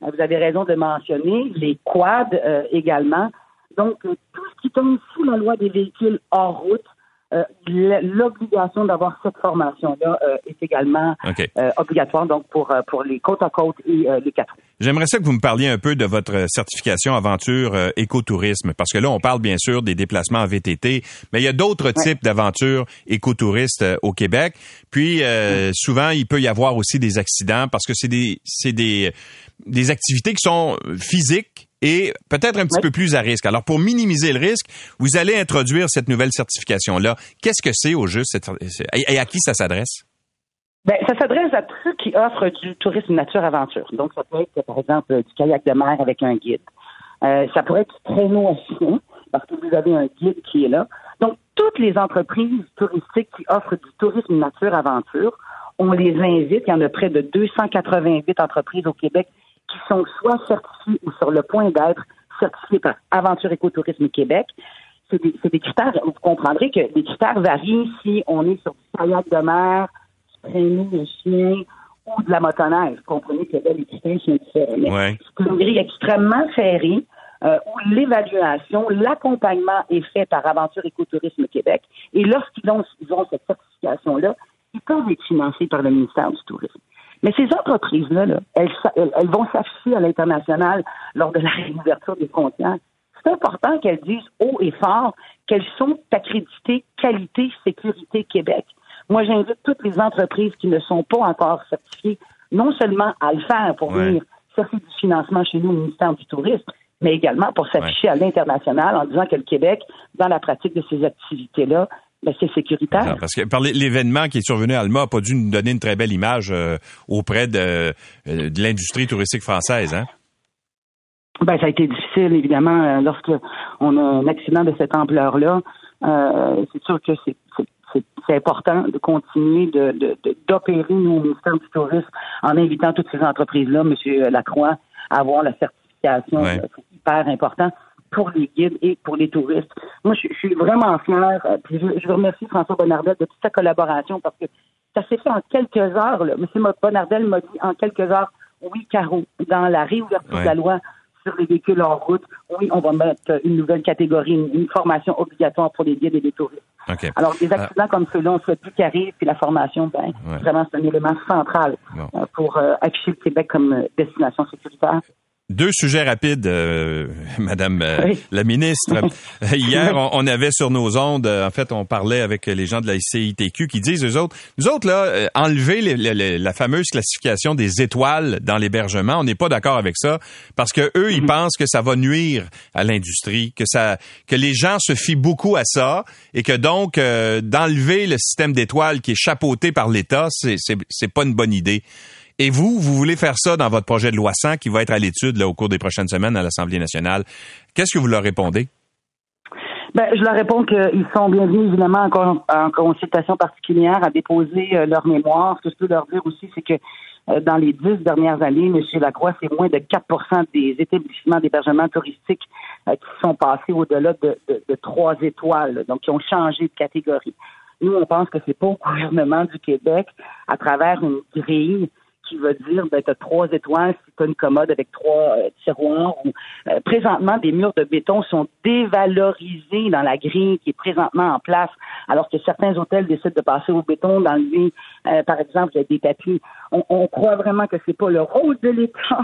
vous avez raison de mentionner les quads également. Donc, tout ce qui tombe sous la loi des véhicules hors route, euh, l'obligation d'avoir cette formation-là euh, est également euh, obligatoire donc pour pour les côtes à côte et les quatre. J'aimerais ça que vous me parliez un peu de votre certification aventure écotourisme parce que là on parle bien sûr des déplacements en VTT, mais il y a d'autres types d'aventures écotouristes au Québec. Puis souvent il peut y avoir aussi des accidents parce que c'est des c'est des des activités qui sont physiques et peut-être un petit peu plus à risque. Alors, pour minimiser le risque, vous allez introduire cette nouvelle certification-là. Qu'est-ce que c'est au juste et à qui ça s'adresse? Ben, ça s'adresse à ceux qui offrent du tourisme nature-aventure. Donc, ça peut être, par exemple, du kayak de mer avec un guide. Euh, ça pourrait être du traîneau à chien, parce que vous avez un guide qui est là. Donc, toutes les entreprises touristiques qui offrent du tourisme nature-aventure, on les invite. Il y en a près de 288 entreprises au Québec qui sont soit certifiés ou sur le point d'être certifiés par Aventure Écotourisme Québec. C'est des, des, critères, vous comprendrez que les critères varient si on est sur du kayak de mer, du traîneau de chien ou de la motoneige. Vous comprenez que là, les critères sont différents. C'est une grille extrêmement serrée euh, où l'évaluation, l'accompagnement est fait par Aventure Écotourisme Québec. Et lorsqu'ils ont, ils ont cette certification-là, ils peuvent être financés par le ministère du Tourisme. Mais ces entreprises-là, elles, elles, vont s'afficher à l'international lors de la réouverture des frontières. C'est important qu'elles disent haut et fort qu'elles sont accréditées qualité, sécurité Québec. Moi, j'invite toutes les entreprises qui ne sont pas encore certifiées, non seulement à le faire pour venir chercher du financement chez nous au ministère du Tourisme, mais également pour s'afficher à l'international en disant que le Québec, dans la pratique de ces activités-là, ben, c'est sécuritaire. parce que par l'événement qui est survenu à Alma n'a pas dû nous donner une très belle image euh, auprès de, euh, de l'industrie touristique française, hein? Ben, ça a été difficile, évidemment, euh, lorsqu'on a un accident de cette ampleur-là. c'est sûr que c'est c'est important de continuer d'opérer de, au ministère du Tourisme en invitant toutes ces entreprises-là, M. Lacroix, à avoir la certification. C'est hyper important pour les guides et pour les touristes. Moi, je, suis vraiment fière. Euh, puis je, je remercie François Bonnardel de toute sa collaboration parce que ça s'est fait en quelques heures. Là. M. Bonnardel m'a dit en quelques heures, oui, Caro, dans la réouverture de la loi sur les véhicules en route, oui, on va mettre une nouvelle catégorie, une, formation obligatoire pour les guides et les touristes. Alors, des accidents comme ceux-là, on ne souhaite plus qu'ils puis la formation, ben, vraiment, c'est un élément central euh, pour euh, afficher le Québec comme destination sécuritaire. Deux sujets rapides, euh, Madame euh, la ministre. Hier, on, avait sur nos ondes, euh, en fait, on parlait avec les gens de la CITQ qui disent, eux autres, nous autres, là, enlever la fameuse classification des étoiles dans l'hébergement, on n'est pas d'accord avec ça parce que eux, ils mhm. pensent que ça va nuire à l'industrie, que ça, que les gens se fient beaucoup à ça et que donc, d'enlever le système d'étoiles qui est chapeauté par l'État, c'est pas une bonne idée. Et vous, vous voulez faire ça dans votre projet de loi 100 qui va être à l'étude au cours des prochaines semaines à l'Assemblée nationale. Qu'est-ce que vous leur répondez? Ben, je leur réponds qu'ils sont bienvenus, évidemment, en, consultation particulière à déposer euh, leur mémoire. Ce que je peux leur dire aussi, c'est que euh, dans les dix dernières années, M. Lacroix, c'est moins de 4% des établissements d'hébergement touristique euh, qui sont passés au-delà de, trois étoiles, donc qui ont changé de catégorie. Nous, on pense que c'est pas au gouvernement du Québec, à travers une grille, qui va dire ben, tu as trois étoiles si tu une commode avec trois euh, tiroirs. Euh, présentement, des murs de béton sont dévalorisés dans la grille qui est présentement en place, alors que certains hôtels décident de passer au béton, d'enlever, euh, par exemple, des tapis. On, croit vraiment que c'est pas le rôle de l'État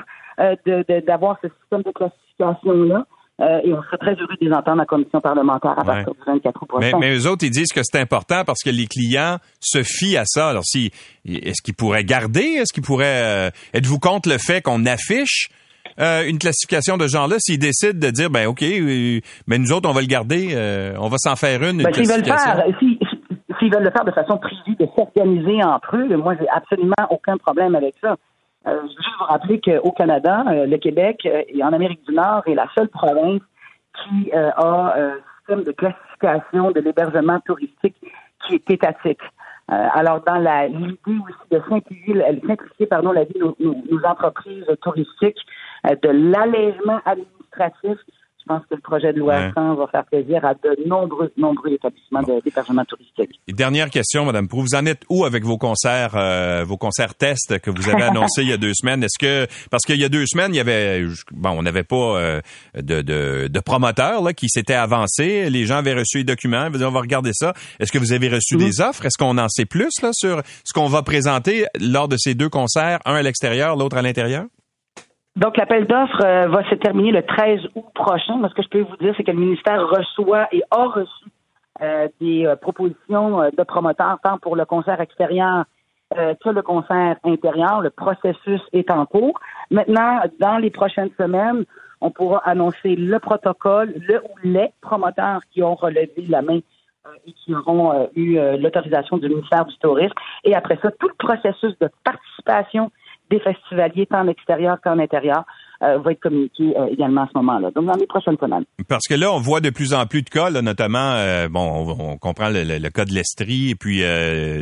d'avoir ce système de classification-là. Euh, et on serait très heureux de les entendre en commission parlementaire à partir du 24 prochain. Mais, mais eux autres, ils disent que c'est important parce que les clients se fient à ça. Alors, si, est-ce qu'ils pourraient garder? Est-ce qu'ils pourraient... Euh, êtes-vous contre le fait qu'on affiche euh, une classification de genre-là? S'ils décident de dire, ben OK, mais nous autres, on va le garder, on va s'en faire une, ben, S'ils veulent, faire, s'ils veulent le faire de façon privée, de s'organiser entre eux, moi, j'ai absolument aucun problème avec ça. Euh, je veux juste vous rappeler qu'au Canada, euh, le Québec euh, et en Amérique du Nord est la seule province qui a un système de classification de l'hébergement touristique qui est étatique. alors, dans l'idée aussi de simplifier, pardon, la vie de nos entreprises touristiques, de l'allègement administratif pense que le projet de loi 100 va faire plaisir à de nombreux, nombreux établissements d'hébergement touristique. Et dernière question, Madame Prou, vous en êtes où avec vos concerts, euh, vos concerts tests que vous avez annoncés il y a deux semaines? Est-ce que parce qu'il y a deux semaines, il y avait bon, on n'avait pas euh, de, de, de promoteurs là, qui s'étaient avancés, les gens avaient reçu les documents, on va regarder ça. Est-ce que vous avez reçu des offres? Est-ce qu'on en sait plus là sur ce qu'on va présenter lors de ces deux concerts, un à l'extérieur, l'autre à l'intérieur? Donc, l'appel d'offres euh, va se terminer le 13 août prochain. ce que je peux vous dire, c'est que le ministère reçoit et a reçu euh, des euh, propositions de promoteurs, tant pour le concert extérieur que le concert intérieur. Le processus est en cours. Maintenant, dans les prochaines semaines, on pourra annoncer le protocole, le ou les promoteurs qui ont relevé la main et qui auront eu l'autorisation du ministère du Tourisme. Et après ça, tout le processus de participation des festivaliers, tant en extérieur qu'en intérieur, euh, être communiqué euh, également à ce moment-là. Donc, dans les prochaines semaines. Parce que là, on voit de plus en plus de cas, notamment, euh, bon, on, comprend le, cas de l'Estrie et puis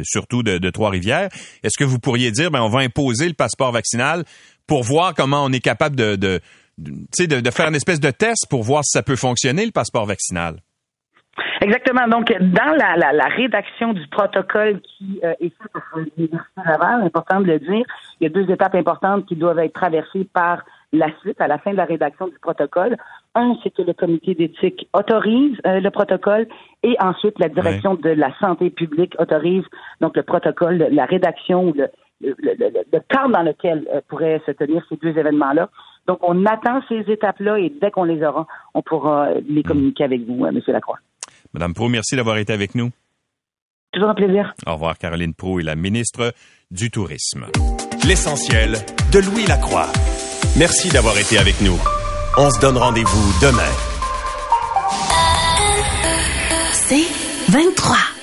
surtout de, Trois-Rivières. Est-ce que vous pourriez dire, ben, on va imposer le passeport vaccinal pour voir comment on est capable de, de, de, de faire une espèce de test pour voir si ça peut fonctionner, le passeport vaccinal? Exactement. Donc, dans la, la, la rédaction du protocole qui euh, est fait par l'Université Laval, important de le dire, il y a deux étapes importantes qui doivent être traversées par la suite, à la fin de la rédaction du protocole. Un, c'est que le comité d'éthique autorise euh, le protocole et ensuite la direction de la santé publique autorise donc le protocole, la rédaction ou le, le, le, cadre dans lequel euh, pourraient se tenir ces deux événements-là. Donc, on attend ces étapes-là et dès qu'on les aura, on pourra les communiquer avec vous, M. Lacroix. Madame Pro, merci d'avoir été avec nous. Toujours un plaisir. Au revoir, Caroline Pro est la ministre du Tourisme. L'essentiel de Louis Lacroix. Merci d'avoir été avec nous. On se donne rendez-vous demain. C'est 23.